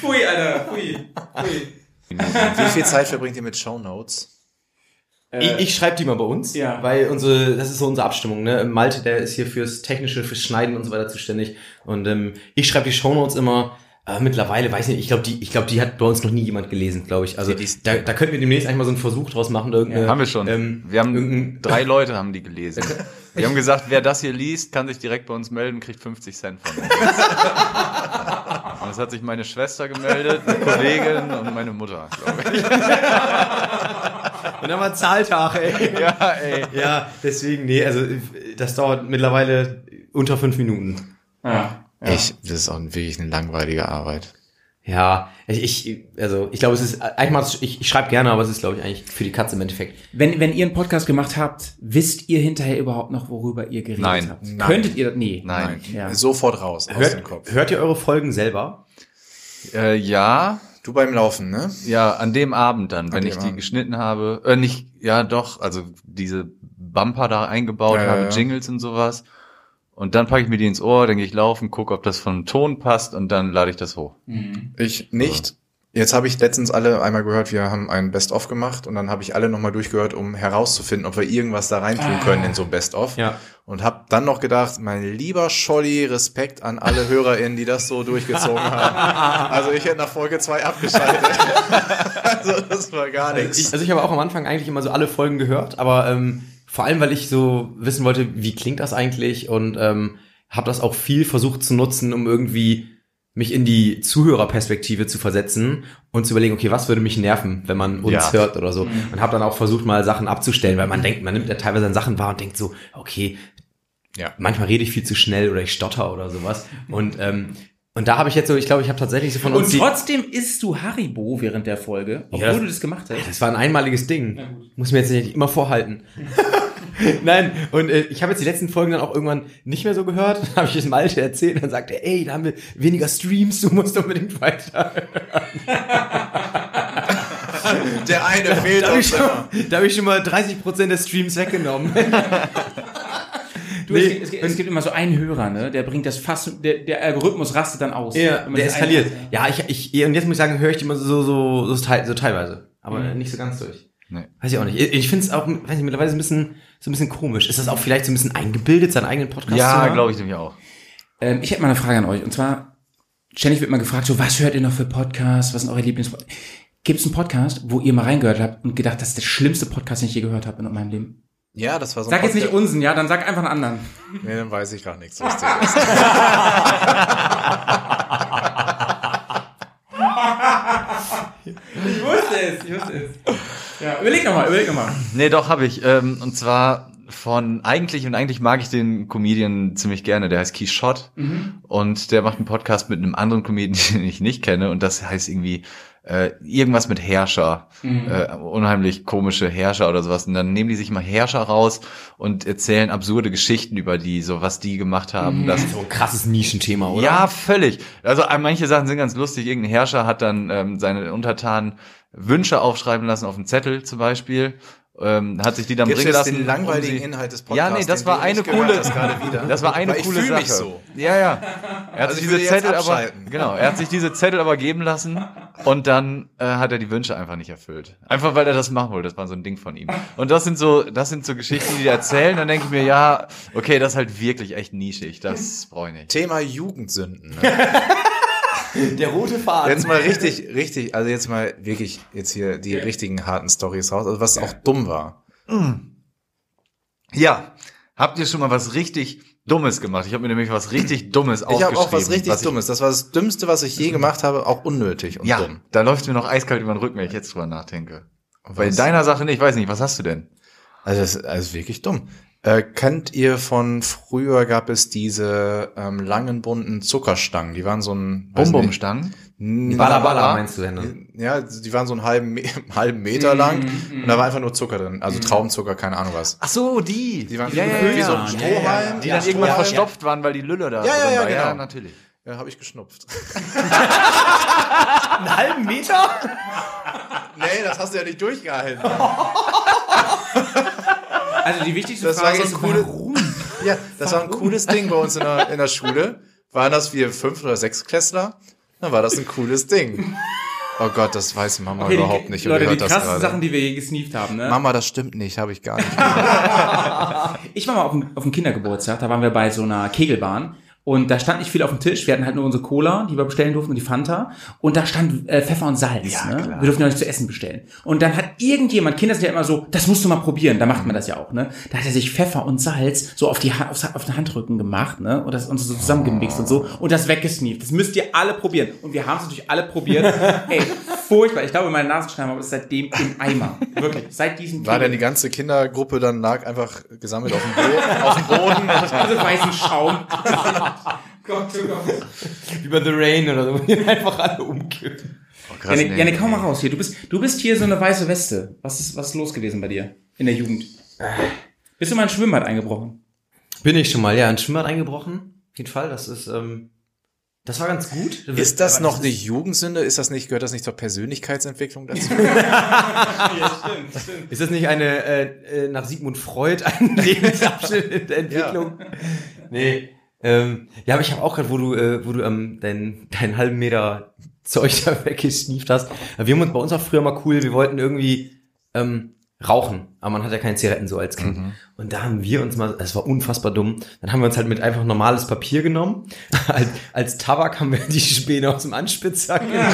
Pui, Alter, pui, pui. Wie viel Zeit verbringt ihr mit Shownotes? Ich, ich schreibe die mal bei uns, Ja. weil unsere, das ist so unsere Abstimmung. Ne? Malte, der ist hier fürs Technische, fürs Schneiden und so weiter zuständig. Und ähm, ich schreibe die Shownotes immer. Äh, mittlerweile, weiß nicht, ich glaube, die, ich glaube, die hat bei uns noch nie jemand gelesen, glaube ich. Also da, da könnten wir demnächst eigentlich mal so einen Versuch draus machen. Irgendeine, Haben wir schon. Ähm, wir haben irgendein- drei Leute haben die gelesen. Wir haben gesagt, wer das hier liest, kann sich direkt bei uns melden, kriegt 50 Cent von uns. Und es hat sich meine Schwester gemeldet, eine Kollegin und meine Mutter, glaube ich. Und dann war Zahltag, ey. Ja, ey. ja, deswegen, nee, also das dauert mittlerweile unter fünf Minuten. Ja. Ich, das ist auch wirklich eine langweilige Arbeit. Ja, ich, ich also ich glaube, es ist eigentlich mal, ich, ich schreibe gerne, aber es ist, glaube ich, eigentlich für die Katze im Endeffekt. Wenn, wenn ihr einen Podcast gemacht habt, wisst ihr hinterher überhaupt noch, worüber ihr geredet Nein. habt? Nein. Könntet ihr das? Nee. Nein. Ja. Sofort raus aus dem Hört, Kopf. hört ihr eure Folgen selber? Äh, ja, Du beim Laufen, ne? ja, an dem Abend dann, wenn ich die Abend. geschnitten habe, äh, nicht, ja doch, also diese Bumper da eingebaut Ja, habe, ja. Jingles und sowas. Und dann packe ich mir die ins Ohr, dann gehe ich laufen, gucke, ob das von Ton passt und dann lade ich das hoch. Ich nicht. Jetzt habe ich letztens alle einmal gehört, wir haben ein Best-of gemacht und dann habe ich alle nochmal durchgehört, um herauszufinden, ob wir irgendwas da reintun können in so ein Best-of. Ja. Und habe dann noch gedacht, mein lieber Scholli, Respekt an alle HörerInnen, die das so durchgezogen haben. Also ich hätte nach Folge 2 abgeschaltet. also das war gar nichts. Ich, also ich habe auch am Anfang eigentlich immer so alle Folgen gehört, aber ähm, vor allem, weil ich so wissen wollte, wie klingt das eigentlich und ähm, habe das auch viel versucht zu nutzen, um irgendwie mich in die Zuhörerperspektive zu versetzen und zu überlegen, okay, was würde mich nerven, wenn man uns Ja. hört oder so. Und habe dann auch versucht, mal Sachen abzustellen, weil man denkt, man nimmt ja teilweise an Sachen wahr und denkt so, okay, Ja. manchmal rede ich viel zu schnell oder ich stotter oder sowas. Und ähm, und da habe ich jetzt so, ich glaube, ich habe tatsächlich so von uns Und trotzdem isst du Haribo während der Folge, obwohl das- du das gemacht hast. Das war ein einmaliges Ding. Muss mir jetzt nicht immer vorhalten. Nein, und äh, ich habe jetzt die letzten Folgen dann auch irgendwann nicht mehr so gehört. Dann habe ich es Malte erzählt und dann sagte er, ey, da haben wir weniger Streams, du musst unbedingt weiter. Der eine fehlt Da habe schon- immer. da hab ich schon mal 30% der Streams weggenommen. Du, es, gibt, es, gibt, es gibt immer so einen Hörer, ne? Der bringt das fast, der, der Algorithmus rastet dann aus. Ja, der eskaliert. Ja, ich, ich, und jetzt muss ich sagen, höre ich die immer so, so, so, so teilweise. Aber nicht so ganz durch. Nee. Weiß ich auch nicht. Ich, ich finde es auch, weiß nicht, mittlerweile ein bisschen, so ein bisschen komisch. Ist das auch vielleicht so ein bisschen eingebildet, seinen eigenen Podcast zu Ja, hören? glaube ich nämlich auch. Ähm, ich hätte mal eine Frage an euch. Und zwar, ständig wird mal gefragt, so, was hört ihr noch für Podcasts? Was sind eure Lieblings... Gibt es einen Podcast, wo ihr mal reingehört habt und gedacht, das ist der schlimmste Podcast, den ich je gehört habe in meinem Leben? Ja, das war so ein Sag jetzt nicht Podcast- unseren, ja? Dann sag einfach einen anderen. Nee, dann weiß ich gar nichts. Lustiges. Ich wusste es, ich wusste es. Ja, überleg nochmal, überleg nochmal. Nee, doch, habe ich. Ähm, und zwar von eigentlich, und eigentlich mag ich den Comedian ziemlich gerne, der heißt Keith Schott. Und der macht einen Podcast mit einem anderen Comedian, den ich nicht kenne. Und das heißt irgendwie äh, irgendwas mit Herrscher. Äh, unheimlich komische Herrscher oder sowas. Und dann nehmen die sich mal Herrscher raus und erzählen absurde Geschichten über die, so was die gemacht haben. Das, So ein krasses Nischenthema, oder? ja, völlig. Also äh, manche Sachen sind ganz lustig. Irgendein Herrscher hat dann ähm, seine Untertanen Wünsche aufschreiben lassen auf einen Zettel zum Beispiel. Ähm, hat sich die dann Gibt's bringen jetzt lassen. den langweiligen um sie- Inhalt des Ja, Podcasts, nee, das war eine coole, wieder? das war eine coole Sache. mich so. Ja, ja. Er hat Also sich ich diese jetzt Zettel aber, genau, er hat sich diese Zettel aber geben lassen und dann äh, hat er die Wünsche einfach nicht erfüllt. Einfach weil er das machen wollte. Das war so ein Ding von ihm. Und das sind so, das sind so Geschichten, die die erzählen. Dann denke ich mir, ja, okay, das ist halt wirklich echt nischig. Das brauche ich nicht. Thema Jugendsünden. Ne? Der rote Faden. Jetzt mal richtig, richtig, also jetzt mal wirklich jetzt hier die richtigen harten Stories raus, also was auch dumm war. Ja, habt ihr schon mal was richtig Dummes gemacht? Ich habe mir nämlich was richtig Dummes Ich aufgeschrieben. habe auch was richtig ich- Dummes. Das war das Dümmste, was ich je gemacht habe, auch unnötig und Ja, dumm. da läuft mir noch eiskalt über den Rücken, wenn ich jetzt drüber nachdenke. Bei Was? deiner Sache nicht, ich weiß nicht, was hast du denn? Also das ist also wirklich dumm. Äh, kennt ihr von früher gab es diese ähm, langen bunten Zuckerstangen, die waren so ein Bum-Bum-Stangen? Balla meinst du, Henne? Ja, die waren so einen halben, halben Meter lang und da war einfach nur Zucker drin, also Traubenzucker, keine Ahnung was. Ach so, die. Die waren ja, ja, wie ja, so ja. ein Strohhalm. Die dann irgendwann verstopft waren, weil die Lülle da Ja, ja, drin ja, war. Ja, genau. natürlich. Ja, habe ich geschnupft. Einen halben Meter? nee, das hast du ja nicht durchgehalten. Also die wichtigste Das war Frage so ein ist, coole- warum? Ja, das war ein cooles Ding bei uns in der, in der Schule. Waren das wir fünf oder sechs Klässler? Dann war das ein cooles Ding. Oh Gott, das weiß Mama Okay, überhaupt die, nicht. Leute, die gerade. Sachen, die wir je gesneeft haben, ne? Mama, das stimmt nicht, habe ich gar nicht. Ich war mal auf dem, auf dem Kindergeburtstag, da waren wir bei so einer Kegelbahn und da stand nicht viel auf dem Tisch. Wir hatten halt nur unsere Cola, die wir bestellen durften und die Fanta. Und da stand äh, Pfeffer und Salz. ne? Wir durften ja nicht zu essen bestellen. Und dann hat irgendjemand, Kinder sind ja immer so, das musst du mal probieren, da macht man das ja auch, ne? Da hat er sich Pfeffer und Salz so auf die ha aufs, auf den Handrücken gemacht, ne? Und das und so zusammengemixt und so und das weggesneeft. Das müsst ihr alle probieren. Und wir haben es natürlich alle probiert. Ey, furchtbar. Ich glaube, meine Nasenschleimhaut ist seitdem im Eimer. Wirklich. Seit diesem War denn die ganze Kindergruppe dann lag einfach gesammelt auf dem, Bo auf dem Boden? also weißen Schaum. Gott, oh Gott. Wie bei The Rain oder so, einfach alle umkippen. Oh, krass, Janik, nee. Janik, komm mal raus hier. Du bist, du bist hier so eine weiße Weste. Was ist, was ist los gewesen bei dir in der Jugend? Bist du mal in ein Schwimmbad eingebrochen? Bin ich schon mal, ja, ins Schwimmbad eingebrochen. Auf jeden Fall, das ist, ähm, das war ganz gut. Ist das noch eine Jugendsünde? Ist das nicht, gehört das nicht zur Persönlichkeitsentwicklung dazu? Ist das nicht eine, äh, äh, nach Sigmund Freud, ein Lebensabschnitt in der Entwicklung? Nee. Ähm, ja, aber ich habe auch gerade, wo du, äh, wo du ähm, deinen deinen halben Meter Zeug da weggesnieft hast. Wir haben uns bei uns auch früher mal cool, wir wollten irgendwie ähm, rauchen, aber man hat ja keine Zigaretten so als Kind. Und da haben wir uns mal, es war unfassbar dumm, dann haben wir uns halt mit einfach normales Papier genommen. als, als Tabak haben wir die Späne aus dem Anspitzer genommen.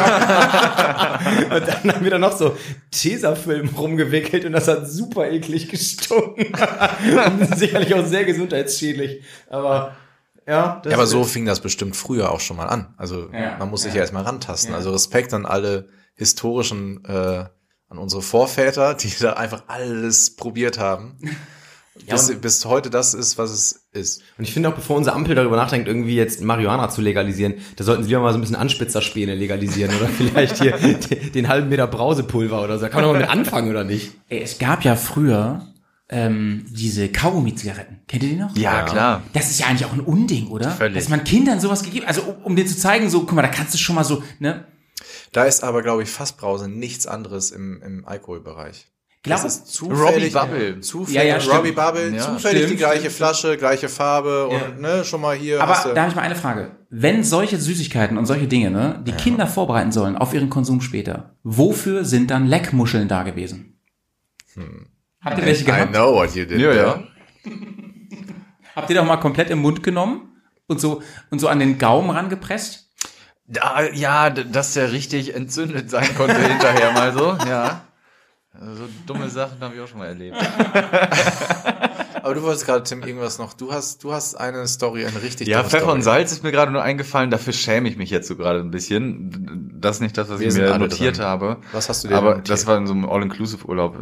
Und dann haben wir da noch so Tesafilm rumgewickelt und das hat super eklig gestunken. Und Sicherlich auch sehr gesundheitsschädlich. Aber ja, das Ja, aber so fing das bestimmt früher auch schon mal an. Also Ja, man muss sich ja. ja, erstmal rantasten. Also Respekt an alle historischen, äh, an unsere Vorväter, die da einfach alles probiert haben. bis, bis heute das ist, was es ist. Und ich finde auch, bevor unsere Ampel darüber nachdenkt, irgendwie jetzt Marihuana zu legalisieren, da sollten sie lieber mal so ein bisschen Anspitzerspäne legalisieren oder vielleicht hier den, den halben Meter Brausepulver oder so. Da kann man doch mal mit anfangen, oder nicht? Ey, es gab ja früher ähm, diese Kaugummi-Zigaretten. Kennt ihr die noch? Ja, klar. Das ist ja eigentlich auch ein Unding, oder? Völlig. Dass man Kindern sowas gegeben, also um, um dir zu zeigen, so, guck mal, da kannst du schon mal so, ne? Da ist aber, glaube ich, Fassbrause nichts anderes im, im Alkoholbereich. Glaub, Das ist Robbie zufällig, Bubble. zufällig, Ja, ja. Robbie Bubble, Ja, zufällig stimmt, die gleiche stimmt, Flasche, gleiche Farbe und ne, schon mal hier. hast aber du- da habe ich mal eine Frage. Wenn solche Süßigkeiten und solche Dinge, ne, die Kinder vorbereiten sollen auf ihren Konsum später, wofür sind dann Leckmuscheln da gewesen? Habt ihr welche I gehabt? know what you did. Ja, ja. Habt ihr doch mal komplett im Mund genommen und so und so an den Gaumen rangepresst? Da, ja, dass der richtig entzündet sein konnte hinterher mal so, ja. Also, so dumme Sachen habe ich auch schon mal erlebt. Aber du wolltest gerade, Tim, irgendwas noch. Du hast, du hast eine Story, eine richtig Ja, Pfeffer Story. und Salz ist mir gerade nur eingefallen, dafür schäme ich mich jetzt so gerade ein bisschen. Das ist nicht das, was Wir ich mir notiert dran. habe. Was hast du dir Aber notiert? das war in so einem All-Inclusive-Urlaub.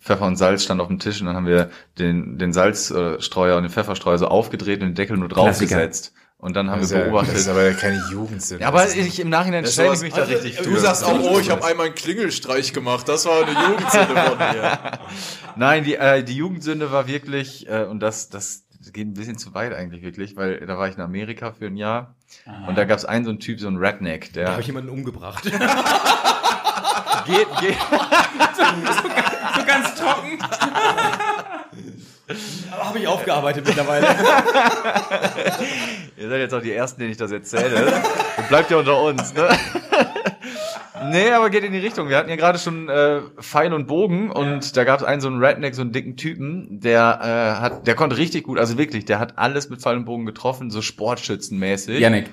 Pfeffer und Salz stand auf dem Tisch und dann haben wir den, den Salzstreuer und den Pfefferstreuer so aufgedreht und den Deckel nur draufgesetzt. Und dann haben Das wir ja- beobachtet. Das ist aber keine Jugendsünde. Ja, aber ich, im Nachhinein schäme ich mich da richtig Du für. sagst auch, oh, ich habe einmal einen Klingelstreich gemacht. Das war eine Jugendsünde von mir. Nein, die, äh, die Jugendsünde war wirklich, äh, und das, das geht ein bisschen zu weit eigentlich wirklich, weil da war ich in Amerika für ein Jahr und da gab es einen so einen Typ, so einen Redneck, Da der habe ich jemanden umgebracht. geht, geht, So ganz trocken. Aber habe ich aufgearbeitet mittlerweile. ihr seid jetzt auch die Ersten, denen ich das erzähle. Das bleibt ja unter uns, ne? Nee, aber geht in die Richtung. Wir hatten ja gerade schon äh, Pfeil und Bogen und da gab es einen so einen Redneck, so einen dicken Typen, der äh, hat, der konnte richtig gut, also wirklich, der hat alles mit Pfeil und Bogen getroffen, so Sportschützenmäßig. Yannick.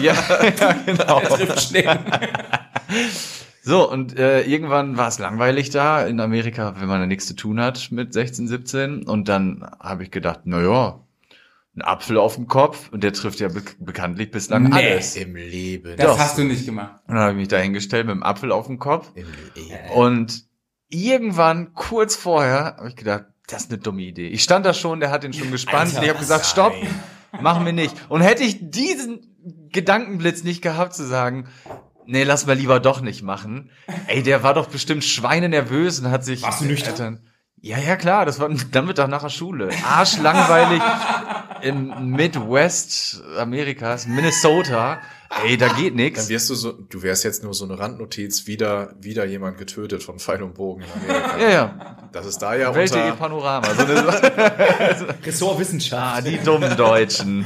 ja, ja, genau. Trifft. So, und äh, irgendwann war es langweilig da in Amerika, wenn man da nichts zu tun hat mit 16, 17. Und dann habe ich gedacht, na ja, ein Apfel auf dem Kopf und der trifft ja be bekanntlich bislang Nee. alles. Im Leben. Das Doch. hast du nicht gemacht. Und dann habe ich mich da hingestellt mit dem Apfel auf dem Kopf. Im Leben. Und irgendwann, kurz vorher, habe ich gedacht, das ist eine dumme Idee. Ich stand da schon, der hat den schon gespannt. und ich habe gesagt, stopp, machen wir nicht. Und hätte ich diesen Gedankenblitz nicht gehabt zu sagen, nee, lass mal lieber doch nicht machen. Ey, der war doch bestimmt schweinenervös und hat sich... Warst du nüchtern? Ja, ja, klar, das war dann Mittag nach der Schule. Arschlangweilig im Midwest Amerikas, Minnesota. Ey, da geht Dann nix. wirst du so, du wärst jetzt nur so eine Randnotiz, wieder, wieder jemand getötet von Pfeil und Bogen in Amerika. Ja, ja. Das ist da ja Welt.de unter, Panorama. So eine, Ressort Wissenschaft. Ah, die dummen Deutschen.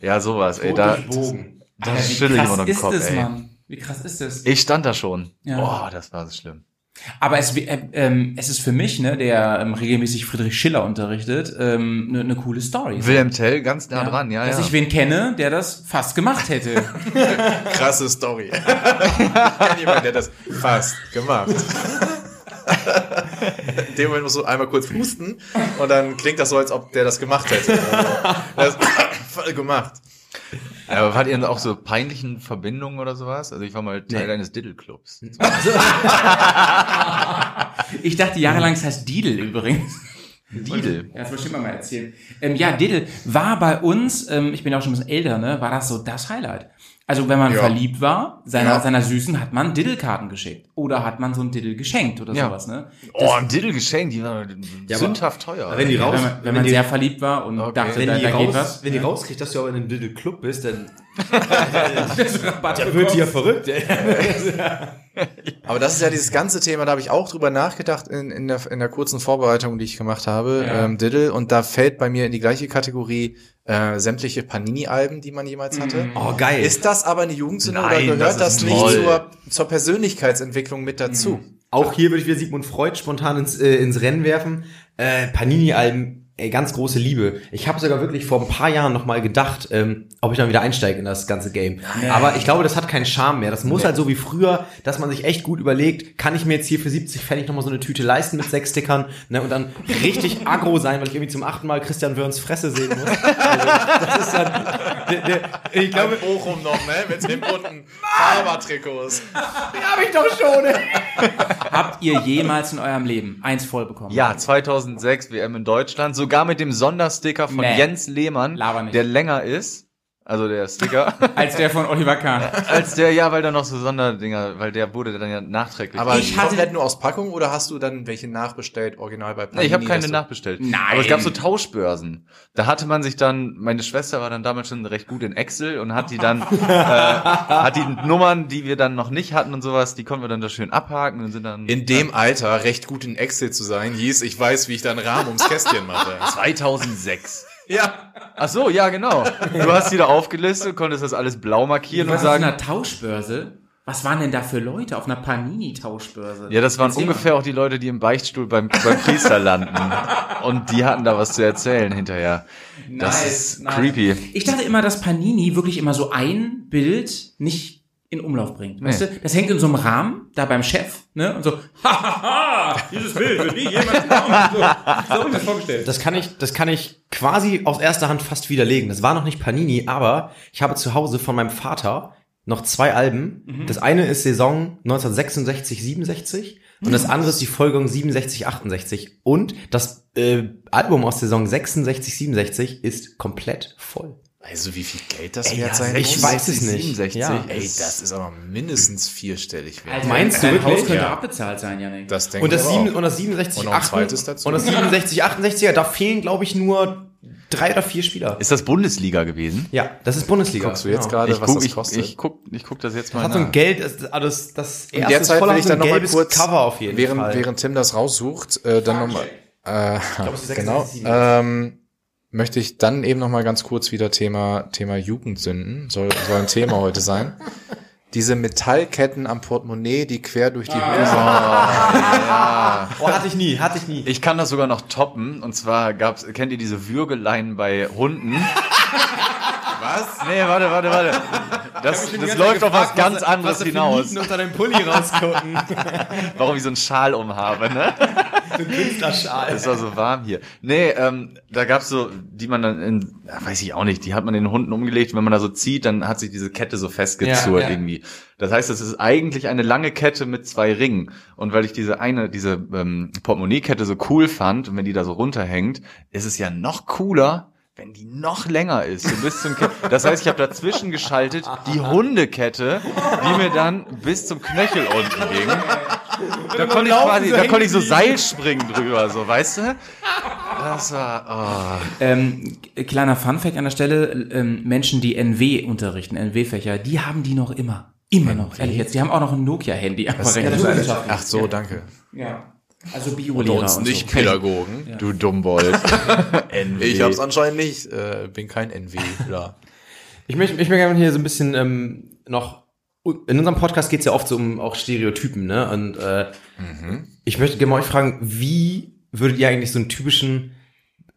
ja, sowas, ey, da, Bogen. Da Alter, wie schüttel ich noch den ist Kopf, das, ey. Mann? Wie krass ist das? Ich stand da schon. Ja. Boah, das war so schlimm. Aber es, äh, ähm, es ist für mich, ne, der ähm, regelmäßig Friedrich Schiller unterrichtet, ähm, ne, ne coole Story. Wilhelm Tell, ganz nah dran, ja, Dass ja. ich wen kenne, der das fast gemacht hätte. krasse Story. ich kenn jemanden, der das fast gemacht. In dem Moment musst du einmal kurz husten und dann klingt das so, als ob der das gemacht hätte. Das voll gemacht. Ja, aber wart ihr denn auch so peinlichen Verbindungen oder sowas? Also ich war mal Teil Nee. eines Diddle-Clubs. Ich dachte jahrelang, es heißt Didel übrigens. Diddle. Ja, das wollte ich immer mal erzählen. Ähm, ja, Diddle war bei uns, ähm, ich bin ja auch schon ein bisschen älter, ne, war das so das Highlight. Also wenn man Ja. verliebt war, seiner, Ja. seiner Süßen, hat man Diddle-Karten geschickt. Oder hat man so ein Diddle geschenkt oder Ja. sowas, ne? Oh, ein Diddle-Geschenk, die waren aber- sündhaft teuer. Wenn die raus, Wenn man, wenn man die, sehr verliebt war und Okay. dachte, wenn da, die, da geht raus, was. wenn die rauskriegt, dass du aber in einem Little Club bist, dann dann wird die ja verrückt, ey. Aber das ist ja dieses ganze Thema, da habe ich auch drüber nachgedacht in, in, der, in der kurzen Vorbereitung, die ich gemacht habe, Ja. ähm, Diddle. Und da fällt bei mir in die gleiche Kategorie äh, sämtliche Panini-Alben, die man jemals hatte. Oh, geil. Ist das aber eine Jugendsünde oder gehört das das, nicht zur, zur Persönlichkeitsentwicklung mit dazu? Auch hier würde ich wieder Sigmund Freud spontan ins, äh, ins Rennen werfen. Äh, Panini-Alben, ey, ganz große Liebe. Ich habe sogar wirklich vor ein paar Jahren noch mal gedacht, ähm, ob ich dann wieder einsteige in das ganze Game. Aber ich glaube, das hat keinen Charme mehr. Das muss halt so wie früher, dass man sich echt gut überlegt, kann ich mir jetzt hier für 70 Pfennig noch mal so eine Tüte leisten mit sechs Stickern ne, und dann richtig aggro sein, weil ich irgendwie zum achten Mal Christian Wörns Fresse sehen muss. Also, das ist dann, der, der, ich glaube, Bochum noch, ne? Mit den bunten Faber-Trikots. habe ich doch schon. ey. Habt ihr jemals in eurem Leben eins voll bekommen? Ja, 2006 WM in Deutschland, sogar mit dem Sondersticker von Nee. Jens Lehmann, der länger ist, also der Sticker, Als der von Oliver Kahn. als der, ja, weil da noch so Sonderdinger, weil der wurde dann ja nachträglich. Aber Ich hatte- komplett nur aus Packung oder hast du dann welche nachbestellt, original bei Panini? Nee, ich habe keine nachbestellt. Nein. Aber es gab so Tauschbörsen. Da hatte man sich dann, meine Schwester war dann damals schon recht gut in Excel und hat die dann, äh, hat die Nummern, die wir dann noch nicht hatten und sowas, die konnten wir dann da schön abhaken und sind dann In dem Alter recht gut in Excel zu sein, hieß, ich weiß, wie ich da einen Rahmen ums Kästchen mache. 2006. ja. Ach so, ja, genau. Du hast die da aufgelistet, konntest das alles blau markieren und Was auf sagen, einer Tauschbörse? Was waren denn da für Leute auf einer Panini-Tauschbörse? ja, das waren Erzähl ungefähr auch die Leute, die im Beichtstuhl beim, beim Priester landen. Und die hatten da was zu erzählen hinterher. Das ist creepy. Ich dachte immer, dass Panini wirklich immer so ein Bild nicht in Umlauf bringt. Weißt Nee. du, das hängt in so einem Rahmen, da beim Chef, ne? Und so, hahaha, dieses Bild wird nie jemand bekommen. So, so hab ich das vorgestellt. Das kann ich, das kann ich quasi aus erster Hand fast widerlegen. Das war noch nicht Panini, aber ich habe zu Hause von meinem Vater noch zwei Alben. Das eine ist Saison 1966, 67 und das andere ist die Folgung 67, 68. Und das äh, Album aus Saison 66, 67 ist komplett voll. Also wie viel Geld das Ey, wert ja, sein ich muss? weiß es nicht. 67. Ja. Ey, das ist aber mindestens vierstellig wert. Also, Meinst du dein wirklich? Haus könnte Ja. abbezahlt sein, Janik. das denke Und das, ich aber sieben, auch. und das 67, Und noch ein 8, zweites dazu. und das 67, 68er, da fehlen, glaube ich, nur drei oder vier Spieler. Ist das Bundesliga gewesen? Ja, das ist Bundesliga. Guckst du jetzt Genau. gerade, Ich was guck, das ich, kostet? ich guck, ich guck das jetzt Das mal hat so ein. Geld, das, das, das In erste der Zeit voll will ich so dann ein noch mal gelbes kurz, Cover auf jeden während, Fall. während Tim das raussucht, äh, dann nochmal, äh, es ist genau, 66, ähm, möchte ich dann eben noch mal ganz kurz wieder Thema, Thema Jugendsünden, soll, soll ein Thema heute sein. diese Metallketten am Portemonnaie, die quer durch die Hose. Oh, hatte ich nie, hatte ich nie. Ich kann das sogar noch toppen. Und zwar gab's, kennt ihr diese Würgeleien bei Hunden? was? Nee, warte, warte, warte. Das, das läuft auf was ganz anderes hinaus. unter deinem Pulli rausgucken. Warum ich so einen Schal umhabe, ne? so ein Künstlerschal. Es war so warm hier. Nee, ähm, da gab's so, die man dann in, weiß ich auch nicht, die hat man den Hunden umgelegt. Wenn man da so zieht, dann hat sich diese Kette so festgezurrt Ja, ja. irgendwie. Das heißt, es ist eigentlich eine lange Kette mit zwei Ringen. Und weil ich diese eine, diese ähm, Portemonnaie-Kette so cool fand und wenn die da so runterhängt, ist es ja noch cooler, wenn die noch länger ist. So bis zum Ke das heißt, ich habe dazwischen geschaltet die Hundekette, die mir dann bis zum Knöchel unten ging. Da konnte ich quasi, da konnte ich so Seilspringen drüber, so, weißt du? Das war, oh. Ähm, kleiner Funfact an der Stelle, ähm, Menschen, die NW unterrichten, NW-Fächer, die haben die noch immer. Immer noch, ehrlich jetzt. Die haben auch noch ein Nokia-Handy. Ach so, danke. Ja. Also Unter Biolehrer uns und nicht so. Pädagogen. du Dummbold. NW. Ich hab's anscheinend nicht, äh, bin kein NWler. Ich möchte, ich möchte gerne hier so ein bisschen ähm, noch. In unserem Podcast geht es ja oft so um auch Stereotypen, ne? Und äh, ich möchte gerne mal euch fragen, wie würdet ihr eigentlich so einen typischen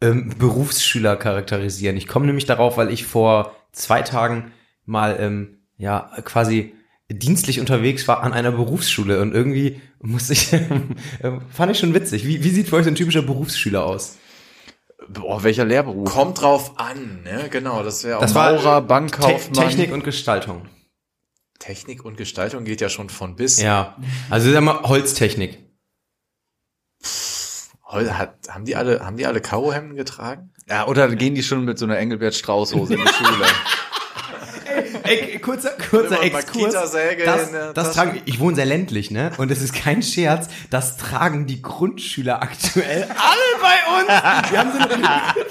ähm, Berufsschüler charakterisieren? Ich komme nämlich darauf, weil ich vor zwei Tagen mal ähm, ja quasi dienstlich unterwegs war an einer Berufsschule und irgendwie musste ich ähm, fand ich schon witzig. Wie, wie sieht für euch so ein typischer Berufsschüler aus? Boah, welcher Lehrberuf? Kommt drauf an, ne? Genau, das wäre auch Das war Maurer, Te Bankkaufmann. Technik und Gestaltung. Technik und Gestaltung geht ja schon von bis. Ja, also sag mal Holztechnik. Hol- Hat, haben die alle, haben die alle Karohemden getragen? Ja, oder gehen die schon mit so einer Engelbert Strauß Hose in die Schule? Ey, kurzer, kurzer Exkurs. Das, das tragen, ich wohne sehr ländlich, ne? Und es ist kein Scherz, das tragen die Grundschüler aktuell alle bei uns. Wir haben so eine,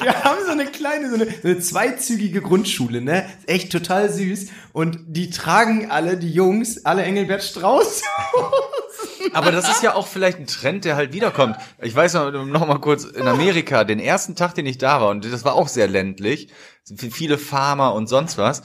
wir haben so eine kleine, so eine, so eine zweizügige Grundschule, ne? Ist Echt total süß. Und die tragen alle, die Jungs, alle Engelbert Strauß. Aber das ist ja auch vielleicht ein Trend, der halt wiederkommt. Ich weiß noch, noch mal kurz, in Amerika, den ersten Tag, den ich da war, und das war auch sehr ländlich, viele Farmer und sonst was.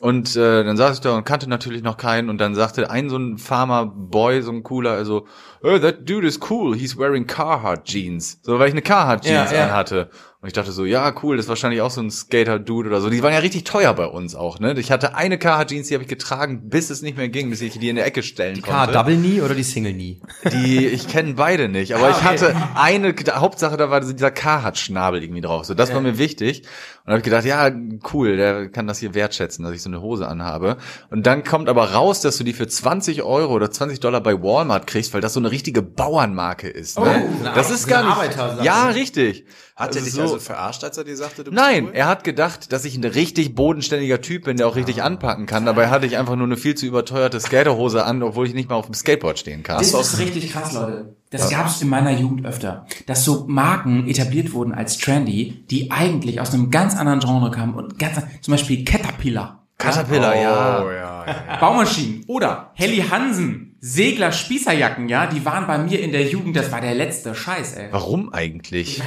Und äh, dann saß ich da und kannte natürlich noch keinen und dann sagte ein so ein Farmer-Boy, so ein cooler, also, oh, that dude is cool, he's wearing Carhartt Jeans. So, weil ich eine Carhartt Jeans Ja, ja. Und ich dachte so, ja, cool, das ist wahrscheinlich auch so ein Skater-Dude oder so. Die waren ja richtig teuer bei uns auch, ne? Ich hatte eine Carhartt Jeans, die habe ich getragen, bis es nicht mehr ging, bis ich die in der Ecke stellen K konnte. Double Knee oder die Single Knee? Die, ich kenne beide nicht, aber ich hatte eine, Hauptsache da war dieser Carhartt-Schnabel irgendwie drauf. So, das war mir wichtig. Und habe ich gedacht, ja, cool, der kann das hier wertschätzen, dass ich so eine Hose anhabe. Und dann kommt aber raus, dass du die für 20 Euro oder 20 Dollar bei Walmart kriegst, weil das so eine richtige Bauernmarke ist. Ne? eine das ist gar nicht. Ja, richtig. Hat er dich So- also verarscht, als er dir sagte, du bist Nein, cool? er hat gedacht, dass ich ein richtig bodenständiger Typ bin, der auch richtig anpacken kann. Dabei hatte ich einfach nur eine viel zu überteuerte Skaterhose an, obwohl ich nicht mal auf dem Skateboard stehen kann. Das ist richtig krass, Leute. Das gab's in meiner Jugend öfter. Dass so Marken etabliert wurden als trendy, die eigentlich aus einem ganz anderen Genre kamen und ganz, zum Beispiel Caterpillar. Caterpillar, ja. Oh, ja, ja. Baumaschinen oder Helly Hansen, Segler, Spießerjacken, ja, die waren bei mir in der Jugend, das war der letzte Scheiß, ey. Warum eigentlich?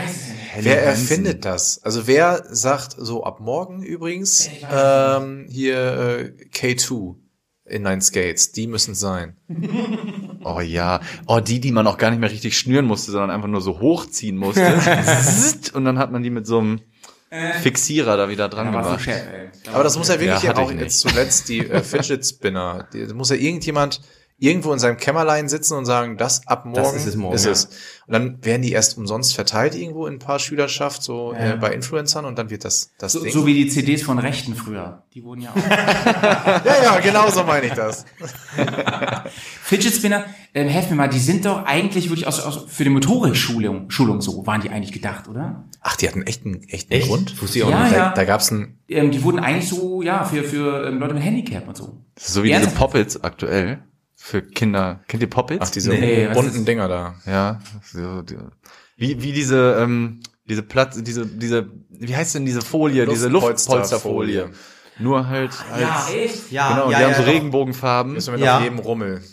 Wer erfindet das? Also wer sagt so ab morgen übrigens Ich weiß ähm, hier äh, K2 Inline Skates, die müssen sein. Oh ja. Oh, die, die man auch gar nicht mehr richtig schnüren musste, sondern einfach nur so hochziehen musste. Und dann hat man die mit so einem Fixierer da wieder dran Da war so gemacht. Chef, ey. Aber das muss ja wirklich Ja, auch ich jetzt zuletzt die äh, Fidget Spinner. Die, da muss ja irgendjemand irgendwo in seinem Kämmerlein sitzen und sagen, das ab morgen, Das ist es morgen, ist ja. es. Und dann werden die erst umsonst verteilt irgendwo in ein paar Schülerschaft, so äh, bei Influencern und dann wird das das So, Ding. so wie die CDs von Rechten früher. Die wurden ja auch. ja, ja, genau so meine ich das. Fidget Spinner, ähm, helf mir mal, die sind doch eigentlich wirklich aus, aus, für die Motorikschulung Schulung so, waren die eigentlich gedacht, oder? Ach, die hatten echt einen echten Grund. Wusste ich auch Ja, nicht. Da, ja. da gab's ein Ähm, die wurden eigentlich so, ja, für, für ähm, Leute mit Handicap und so. So wie Ja, diese Poppets aktuell. Für Kinder. Kennt ihr Poppets? Ach, diese Nee, bunten Dinger da. Ja. So, die, wie, wie diese, ähm, diese Platz, diese, diese, wie heißt denn diese Folie, diese Luftpolsterfolie. Luftpolsterfolie. Nur halt als, echt? Ja, genau, ja, die ja, haben so doch. Regenbogenfarben. Ist mit Ja. auf jedem Rummel.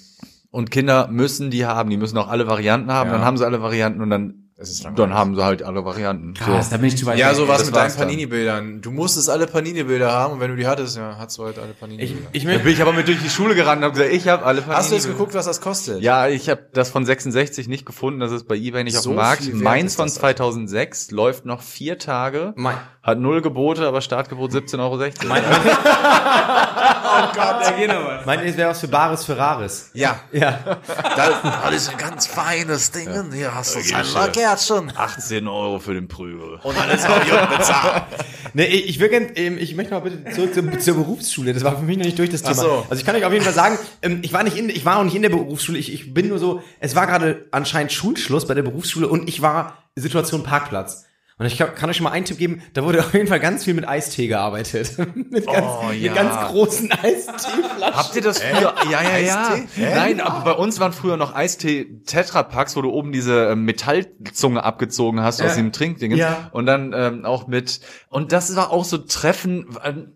Und Kinder müssen die haben, die müssen auch alle Varianten haben, Ja. dann haben sie alle Varianten und dann. Dann haben sie halt alle Varianten. Krass, da bin ich zu weit ja, so was mit deinen. Panini-Bildern. Du musstest alle Panini-Bilder haben und wenn du die hattest, ja, hattest du halt alle Ich, Panini-Bilder. ich Da möchte, bin ich aber mit durch die Schule gerannt und habe gesagt, ich habe alle Hast du jetzt Panini- geguckt, was das kostet? Ja, ich habe das von 66 nicht gefunden. Das ist bei eBay nicht So auf dem Markt. Meins von das, 2006 läuft noch vier Tage. mein, Hat null Gebote, aber Startgebot 17,60 Euro. mein, da geht noch was. mein, es wäre was für Bares für Rares. Ja. Ja. Das ist ein ganz feines Ding. Hier hast du ein Kärtchen. 18 Euro für den Prügel. Und alles auf Jungen bezahlt. Nee, ich ich will gern, ähm, ich möchte mal bitte zurück zur, zur Berufsschule. Das war für mich noch nicht durch das Thema. so. Also ich kann euch auf jeden Fall sagen, ähm, ich war nicht in, ich war auch nicht in der Berufsschule. Ich, ich bin nur so, es war gerade anscheinend Schulschluss bei der Berufsschule und ich war Situation Parkplatz. Und ich kann, kann euch schon mal einen Tipp geben, da wurde auf jeden Fall ganz viel mit Eistee gearbeitet. mit, ganz, Oh, ja. mit ganz großen Eisteeflaschen. Habt ihr das früher? Ja, ja, ja. Eistee? Hä? Nein, aber bei uns waren früher noch Eistee-Tetrapacks, wo du oben diese ähm, Metallzunge abgezogen hast aus Ja. dem Trinkding. Ja. Und dann ähm, auch mit, und das war auch so Treffen, ähm,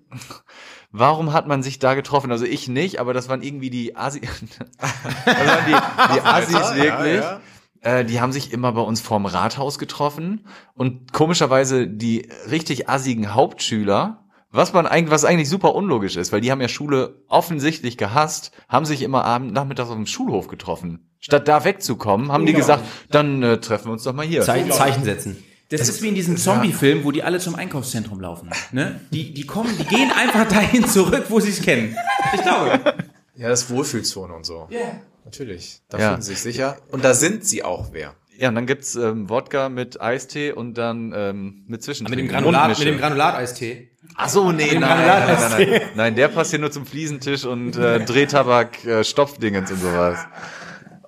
Warum hat man sich da getroffen? Also ich nicht, aber das waren irgendwie die Asi, das waren die, die Asis Ja, wirklich. ja. Äh, die haben sich immer bei uns vorm Rathaus getroffen und komischerweise die richtig assigen Hauptschüler, was man eigentlich, was eigentlich super unlogisch ist, weil die haben ja Schule offensichtlich gehasst, haben sich immer abend nachmittags auf dem Schulhof getroffen. Statt da wegzukommen, haben die gesagt, dann äh, treffen wir uns doch mal hier. Zeichen, Zeichen setzen. Das, ist wie in diesem Zombie-Film, wo die alle zum Einkaufszentrum laufen. Ne? Die, die kommen, die gehen einfach dahin zurück, wo sie es kennen. Ich glaube. Ja, das Wohlfühlzone und so. Ja. Natürlich. Da Ja. fühlen sie sich sicher. Und da sind sie auch wer. Ja, und dann gibt's ähm, Wodka mit Eistee und dann ähm, mit Zwischen. Mit dem Granulat, mit dem Granulateistee. Ach so, nee, nein, nein, nein, nein, nein. Nein, der passt hier nur zum Fliesentisch und äh, Drehtabak, äh, Stopfdingens und sowas.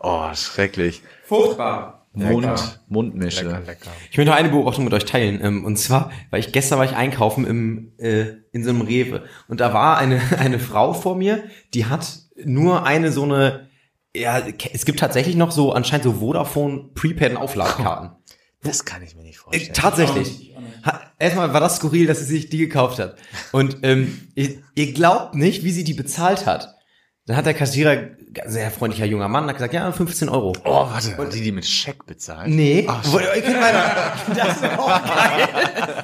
Oh, schrecklich. Furchtbar. Mund, Mundmische. Lecker, lecker. Ich möchte noch eine Beobachtung mit euch teilen. ähm, Und zwar, weil ich gestern war ich einkaufen im, äh, in so einem Rewe. Und da war eine, eine Frau vor mir, die hat nur eine so eine, ja, es gibt tatsächlich noch so, anscheinend so Vodafone Prepaid und Aufladekarten. Das kann ich mir nicht Äh, vorstellen. tatsächlich. Ha, erstmal war das skurril, dass sie sich die gekauft hat. Und ähm, ihr, ihr glaubt nicht, wie sie die bezahlt hat. Dann hat der Kassierer, sehr freundlicher junger Mann, hat gesagt, ja, 15 Euro. Oh, warte. Und die, die mit Scheck bezahlt? Nee, Wo- ihr könnt weiter. das ist auch geil.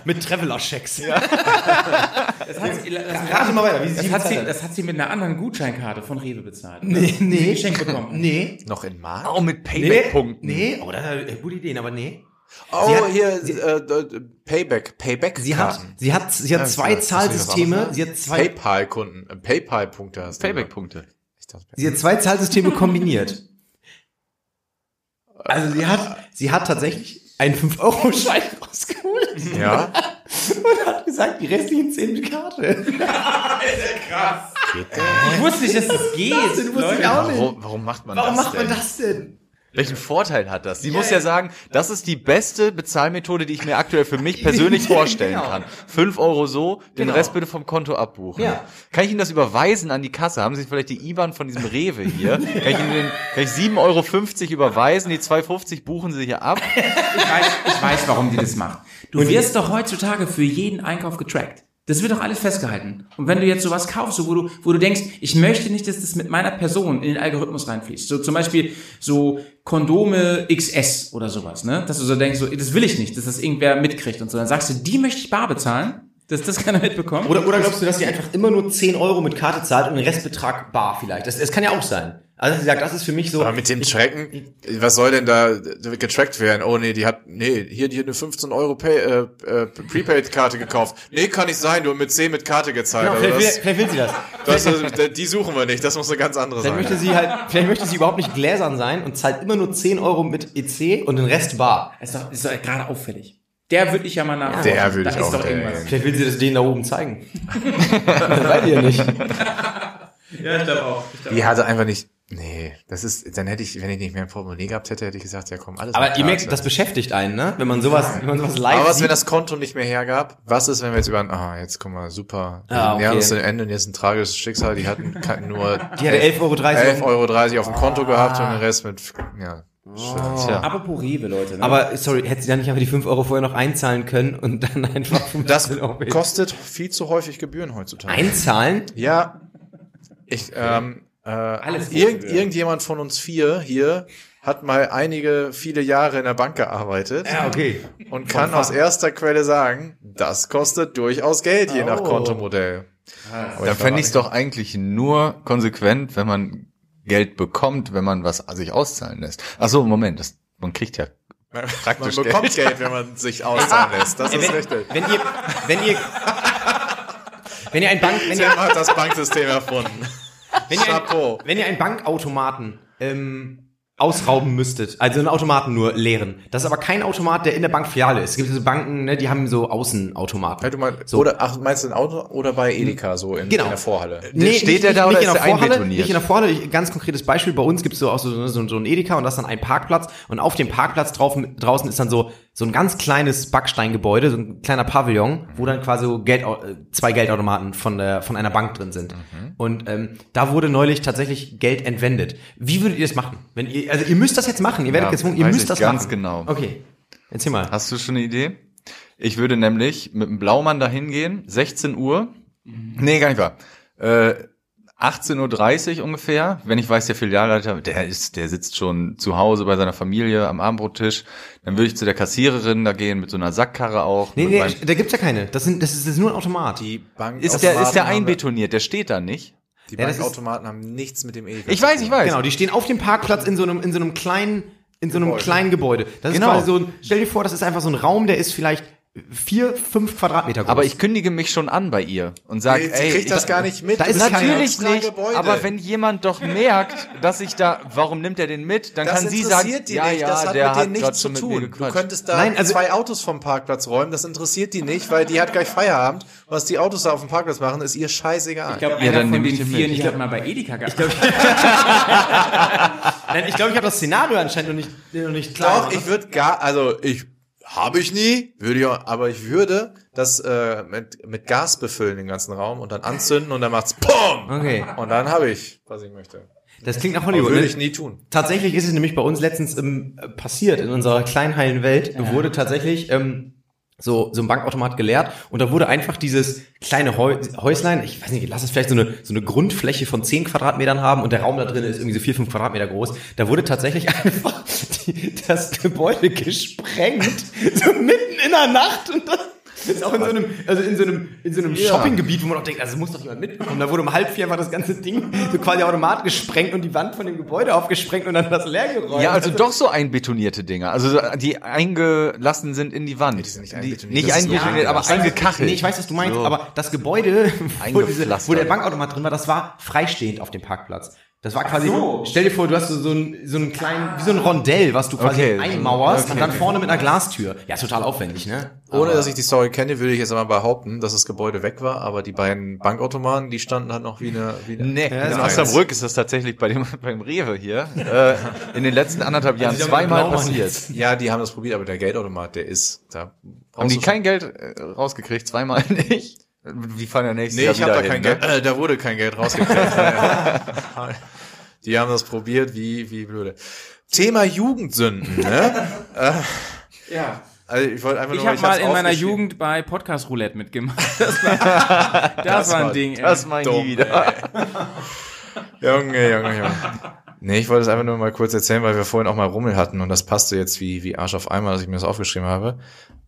Mit Traveler-Schecks. Ja. Das hat, sie, das, Rate mal weiter, wie das, hat sie, das hat sie mit einer anderen Gutscheinkarte von Rewe bezahlt. Nee, nee. Geschenk bekommen. Nee. Noch in Mark? Oh, mit Nee, Payback-Punkten. nee, oh, das hat gute Ideen, aber nee. Oh, Sie hat- hier, sie- äh, äh, Payback, Payback. Sie hat, sie hat, sie hat zwei das Zahlsysteme, anderes, sie hat zwei, PayPal-Kunden, äh, PayPal-Punkte hast du. Payback-Punkte. Sie hat zwei Zahlsysteme kombiniert. Also sie hat, sie hat tatsächlich einen 5-Euro-Schein rausgeholt Ja? und hat gesagt, die restlichen 10 mit Karte. Ich wusste nicht, dass das geht. Du wusstest ich auch nicht. Warum, warum macht man Warum das macht man das denn? Welchen Vorteil hat das? Sie muss ja sagen, das ist die beste Bezahlmethode, die ich mir aktuell für mich persönlich vorstellen Genau. kann. Fünf Euro so, den Genau. Rest bitte vom Konto abbuchen. Ja. Kann ich Ihnen das überweisen an die Kasse? Haben Sie vielleicht die IBAN von diesem Rewe hier? Kann ich Ihnen den, kann ich 7,50 Euro überweisen? Die 2,50 buchen Sie hier ab? Ich weiß, ich weiß, warum die das macht. Du wirst doch heutzutage für jeden Einkauf getrackt. Das wird doch alles festgehalten. Und wenn du jetzt sowas kaufst, wo du, wo du denkst, ich möchte nicht, dass das mit meiner Person in den Algorithmus reinfließt. So zum Beispiel so Kondome XS oder sowas, ne? Dass du so denkst, so, das will ich nicht, dass das irgendwer mitkriegt und so. Dann sagst du, die möchte ich bar bezahlen, dass das keiner mitbekommt. Oder, oder glaubst du, dass sie einfach immer nur 10 Euro mit Karte zahlt und den Restbetrag bar vielleicht? Das, das kann ja auch sein. Also sie sagt, das ist für mich so. Aber mit dem Tracken, was soll denn da getrackt werden? Oh nee, die hat, nee, hier, die hat eine 15 Euro Pay, äh, äh, Prepaid-Karte gekauft. Nee, kann nicht sein, du hast mit 10 mit Karte gezahlt. Genau, Also vielleicht, das, will, vielleicht will sie das. das, ist- die suchen wir nicht, das muss eine ganz andere Vielleicht sein. möchte sie halt, vielleicht möchte sie überhaupt nicht gläsern sein und zahlt immer nur 10 Euro mit EC und den Rest bar. ist doch, ist doch gerade auffällig. Der würde ich ja mal nach. Der würde ich ist auch doch irgendwas. Vielleicht will sie das denen da oben zeigen. das weiß ihr nicht. Ja, ich glaube auch. Die hatte einfach nicht, nee, das ist, dann hätte ich, wenn ich nicht mehr ein Portemonnaie gehabt hätte, hätte ich gesagt, ja komm, alles Aber ihr merkt, das beschäftigt einen, ne? Wenn man sowas, wenn man sowas live Aber was, sieht. wenn das Konto nicht mehr hergab? Was ist, wenn wir jetzt über, ah, jetzt guck mal, super. Ah, okay. nähern uns dem Ende und jetzt ein tragisches Schicksal. Die hatten nur die hatte 11,30 Euro. 11,30 Euro auf dem Konto gehabt und den Rest mit, ja. Tja. Apropos Rewe, Leute. Ne? Aber sorry, hätte sie dann nicht einfach die 5 Euro vorher noch einzahlen können und dann einfach 15 Das kostet viel zu häufig Gebühren heutzutage. einzahlen? Ja, ich, ähm, äh, Alles irgend, irgendjemand von uns vier hier hat mal einige, viele Jahre in der Bank gearbeitet Ja, okay. und kann aus erster Quelle sagen, das kostet durchaus Geld, je nach Oh. Kontomodell. Da fände ich es doch eigentlich nur konsequent, wenn man Geld bekommt, wenn man was sich auszahlen lässt. Ach so, Moment, das, man kriegt ja Man praktisch bekommt Geld, wenn man sich auszahlen lässt. Das ist wenn, richtig. wenn ihr, wenn ihr, wenn ihr ein Bank, wenn ihr, hat das Banksystem erfunden. Wenn ihr, ein, wenn ihr einen Bankautomaten ähm, ausrauben müsstet, also einen Automaten nur leeren. Das ist aber kein Automat, der in der Bankfiliale ist. Es gibt diese Banken, ne, die haben so Außenautomaten. Ja, du mein, So. Oder ach, meinst du ein Auto oder bei Edeka so in, Genau. in der Vorhalle? steht der da oder in ist der der Vorhalle, einbetoniert? Nicht in der Vorhalle, ich- ganz konkretes Beispiel, bei uns gibt es so auch so, so, so ein Edeka und das ist dann ein Parkplatz und auf dem Parkplatz drauf, draußen ist dann so, so ein ganz kleines Backsteingebäude, so ein kleiner Pavillon, wo dann quasi so Geld, äh, zwei Geldautomaten von der, von einer Bank drin sind. Mhm. Und ähm, da wurde neulich tatsächlich Geld entwendet. Wie würdet ihr das machen? Wenn ihr, also ihr müsst das jetzt machen, ihr werdet Ja, gezwungen, ihr müsst ich das ganz machen. genau. Okay, erzähl mal. Hast du schon eine Idee? Ich würde nämlich mit dem Blaumann dahin gehen, 16 Uhr. Nee, gar nicht wahr. Äh, 18.30 Uhr ungefähr, wenn ich weiß, der Filialleiter, der ist, der sitzt schon zu Hause bei seiner Familie am Abendbrottisch, dann würde ich zu der Kassiererin da gehen mit so einer Sackkarre auch. Nee, nee, da gibt's ja keine. Das, sind, das, ist, das ist nur ein Automat. Die Bank ist der, ist der einbetoniert, der steht da nicht. Die Ja, Bankautomaten haben nichts mit dem Edeka. Ich weiß, ich weiß. Genau, die stehen auf dem Parkplatz in so einem, in so einem kleinen, in so einem Gebäude. kleinen Gebäude. Das Genau. ist quasi so ein, stell dir vor, das ist einfach so ein Raum, der ist vielleicht vier, fünf Quadratmeter groß. Aber ich kündige mich schon an bei ihr und sage, Sie ey, kriegt das ich- gar nicht mit. da ist Natürlich nicht, Gebäude. aber wenn jemand doch merkt, dass ich da, warum nimmt er den mit, dann das kann sie sagen, interessiert die ja, nicht, ja, das hat der mit hat nichts zu tun. Du könntest da Nein, also- zwei Autos vom Parkplatz räumen, das interessiert die nicht, weil die hat gleich Feierabend. Was die Autos da auf dem Parkplatz machen, ist ihr scheißegal. Ich glaube, Ja, einer dann von den ich vier, ich habe mal bei Edeka. Nein, ich glaube, ich habe das Szenario anscheinend noch nicht, noch nicht klar. Doch, ich würde gar, also ich habe ich nie, würde ich auch, aber ich würde das äh, mit, mit Gas befüllen, den ganzen Raum, und dann anzünden und dann macht's PUM! Okay. Und dann habe ich, was ich möchte. Das klingt nach Aber Hollywood. würde ne? ich nie tun. Tatsächlich ist es nämlich bei uns letztens ähm, passiert. In unserer kleinen heilen Welt wurde tatsächlich ähm, so, so ein Bankautomat geleert und da wurde einfach dieses kleine Häu Häuslein, ich weiß nicht, lass es vielleicht so eine, so eine Grundfläche von 10 Quadratmetern haben und der Raum da drin ist irgendwie so 4, 5 Quadratmeter groß. Da wurde tatsächlich einfach die, das Gebäude gesprengt, so mitten in der Nacht und das ist auch in so einem, also in so einem, in so einem Shoppinggebiet, wo man auch denkt, also muss doch jemand mitbekommen. Da wurde um halb vier einfach das ganze Ding so quasi Automat gesprengt und die Wand von dem Gebäude aufgesprengt und dann das leer geräumt. Ja, also doch so einbetonierte Dinger. Also so, die eingelassen sind in die Wand. die sind nicht Die- einbetoniert. Nicht Das ist einbetoniert, nur aber eingekachelt. Nee, ich weiß, was du meinst, So. aber das Gebäude, wo, diese, wo der Bankautomat drin war, das war freistehend auf dem Parkplatz. Das war quasi, stell dir vor, du hast so, so, ein, so einen kleinen, wie so ein Rondell, was du quasi Okay. einmauerst Okay. und dann vorne mit einer Glastür. Ja, total aufwendig, ne? Ohne dass ich die Story kenne, würde ich jetzt einmal behaupten, dass das Gebäude weg war, aber die beiden Bankautomaten, die standen halt noch wie eine, wie eine Nee, das in Osnabrück ist das tatsächlich bei dem, beim Rewe hier äh, in den letzten andertand Jahren die haben einen zweimal Blaumann passiert. Ja, die haben das probiert, aber der Geldautomat, der ist da. Haben die kein Geld äh, rausgekriegt? Zweimal nicht? Die fahren ja nächstes Nee, Jahr ich habe wieder da kein hin, Geld. Äh, da wurde kein Geld rausgekriegt. die haben das probiert, wie wie blöde. Thema Jugendsünden, ne? Ja. Also ich wollte einfach Ich nur habe mal in meiner. Jugend bei Podcast Roulette mitgemacht. Das war, das war ein Ding. ey. Das mal Dumm, nie wieder. Junge, Junge, Junge. Nee, ich wollte es einfach nur mal kurz erzählen, weil wir vorhin auch mal Rummel hatten und das passte jetzt wie, wie Arsch auf einmal, dass ich mir das aufgeschrieben habe.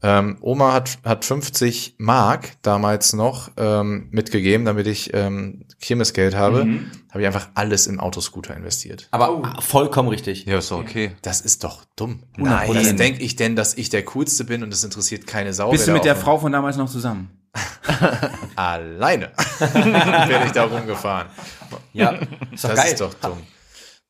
Ähm, Oma hat, hat 50 Mark damals noch ähm, mitgegeben, damit ich ähm, Kirmesgeld habe. Habe ich einfach alles in Autoscooter investiert. Aber vollkommen richtig. Ja, ist doch okay. Das ist doch dumm. Nein. Das denke ich denn, dass ich der Coolste bin und es interessiert keine Sau. Bist du mit der Frau von damals noch zusammen? Alleine bin ich da rumgefahren. Ja, ist doch Das geil. ist doch dumm.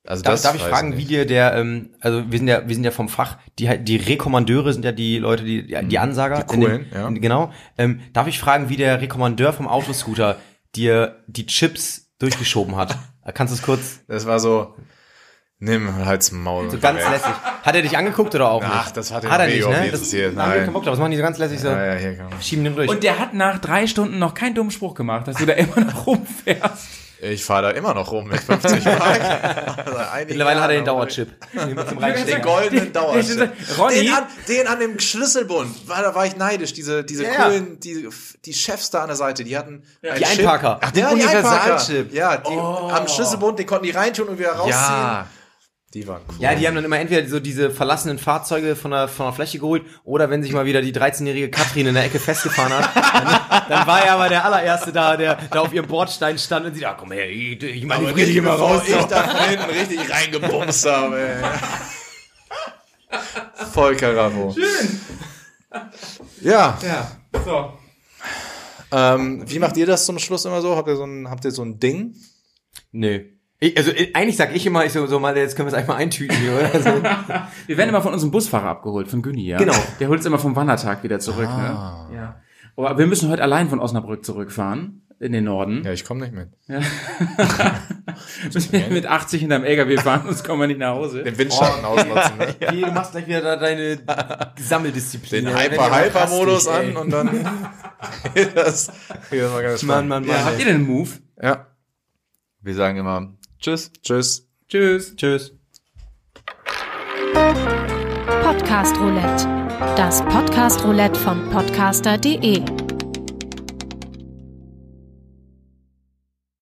Also Darf, das darf ich fragen, nicht. wie dir der, ähm, also wir sind ja, wir sind ja vom Fach, die halt- die Rekommandeure sind ja die Leute, die die, die Ansager, Die coolen, den, ja. genau. Ähm, darf ich fragen, wie der Rekommandeur vom Autoscooter dir die Chips durchgeschoben hat? Kannst du es kurz, Das war so, nimm halt's Maul. so ganz lässig. Hat er dich angeguckt oder auch nicht? Ach, das hat ihn hat er auch nicht, ne? Das, wir nein. Bock drauf. Das machen die so ganz lässig so. Ja, ja, hier kann man. Schieben den durch. Und der hat nach drei Stunden noch keinen dummen Spruch gemacht, dass du da immer noch rumfährst. Ich fahre da immer noch rum mit 50 Mark. Also Mittlerweile hat er den Dauerchip. Den goldenen Dauerchip. Den an, den an dem Schlüsselbund, da war ich neidisch. Diese, diese Ja, ja. coolen, die, die Chefs da an der Seite, die hatten einen Die Chip. Einparker. Ach, den ja, die Universalchip. Ja, die, am Schlüsselbund, den konnten die reintun und wieder rausziehen. Ja. Die waren cool. Ja, die haben dann immer entweder so diese verlassenen Fahrzeuge von der, von der Fläche geholt oder wenn sich mal wieder die 13-jährige Katrin in der Ecke festgefahren hat, dann, dann war er aber der allererste da, der da auf ihrem Bordstein stand und sie da, komm her, ich, ich mach die Aber richtig immer raus. Ich da von hinten richtig reingebumst habe. ey. Voll Karamo. Schön. Ja. Ja, so. Ähm, wie macht ihr das zum Schluss immer so? Habt ihr so ein, habt ihr so ein Ding? Nö. Ich, also ich, eigentlich sag ich immer, ich so, so mal, jetzt können wir es einfach eintüten hier, oder? So. Wir werden immer von unserem Busfahrer abgeholt, von Günni, ja? Genau. Der holt uns immer vom Wandertag wieder zurück, ne? Ja. Aber wir müssen heute allein von Osnabrück zurückfahren, in den Norden. Ja, ich komme nicht mit. Müssen wir mit 80 hinterm LKW fahren, sonst kommen wir nicht nach Hause. Den Windschatten ausnutzen. Ne? Hey, du machst gleich wieder da deine Sammeldisziplin. Den Ja, Hyper-Hyper-Modus an und dann das, das mal ganz Mann. Mann, Mann. Ja, habt ihr denn einen Move? Ja. Wir sagen immer Tschüss. Tschüss. Tschüss. Tschüss. Podcast Roulette. Das Podcast Roulette von podcaster.de.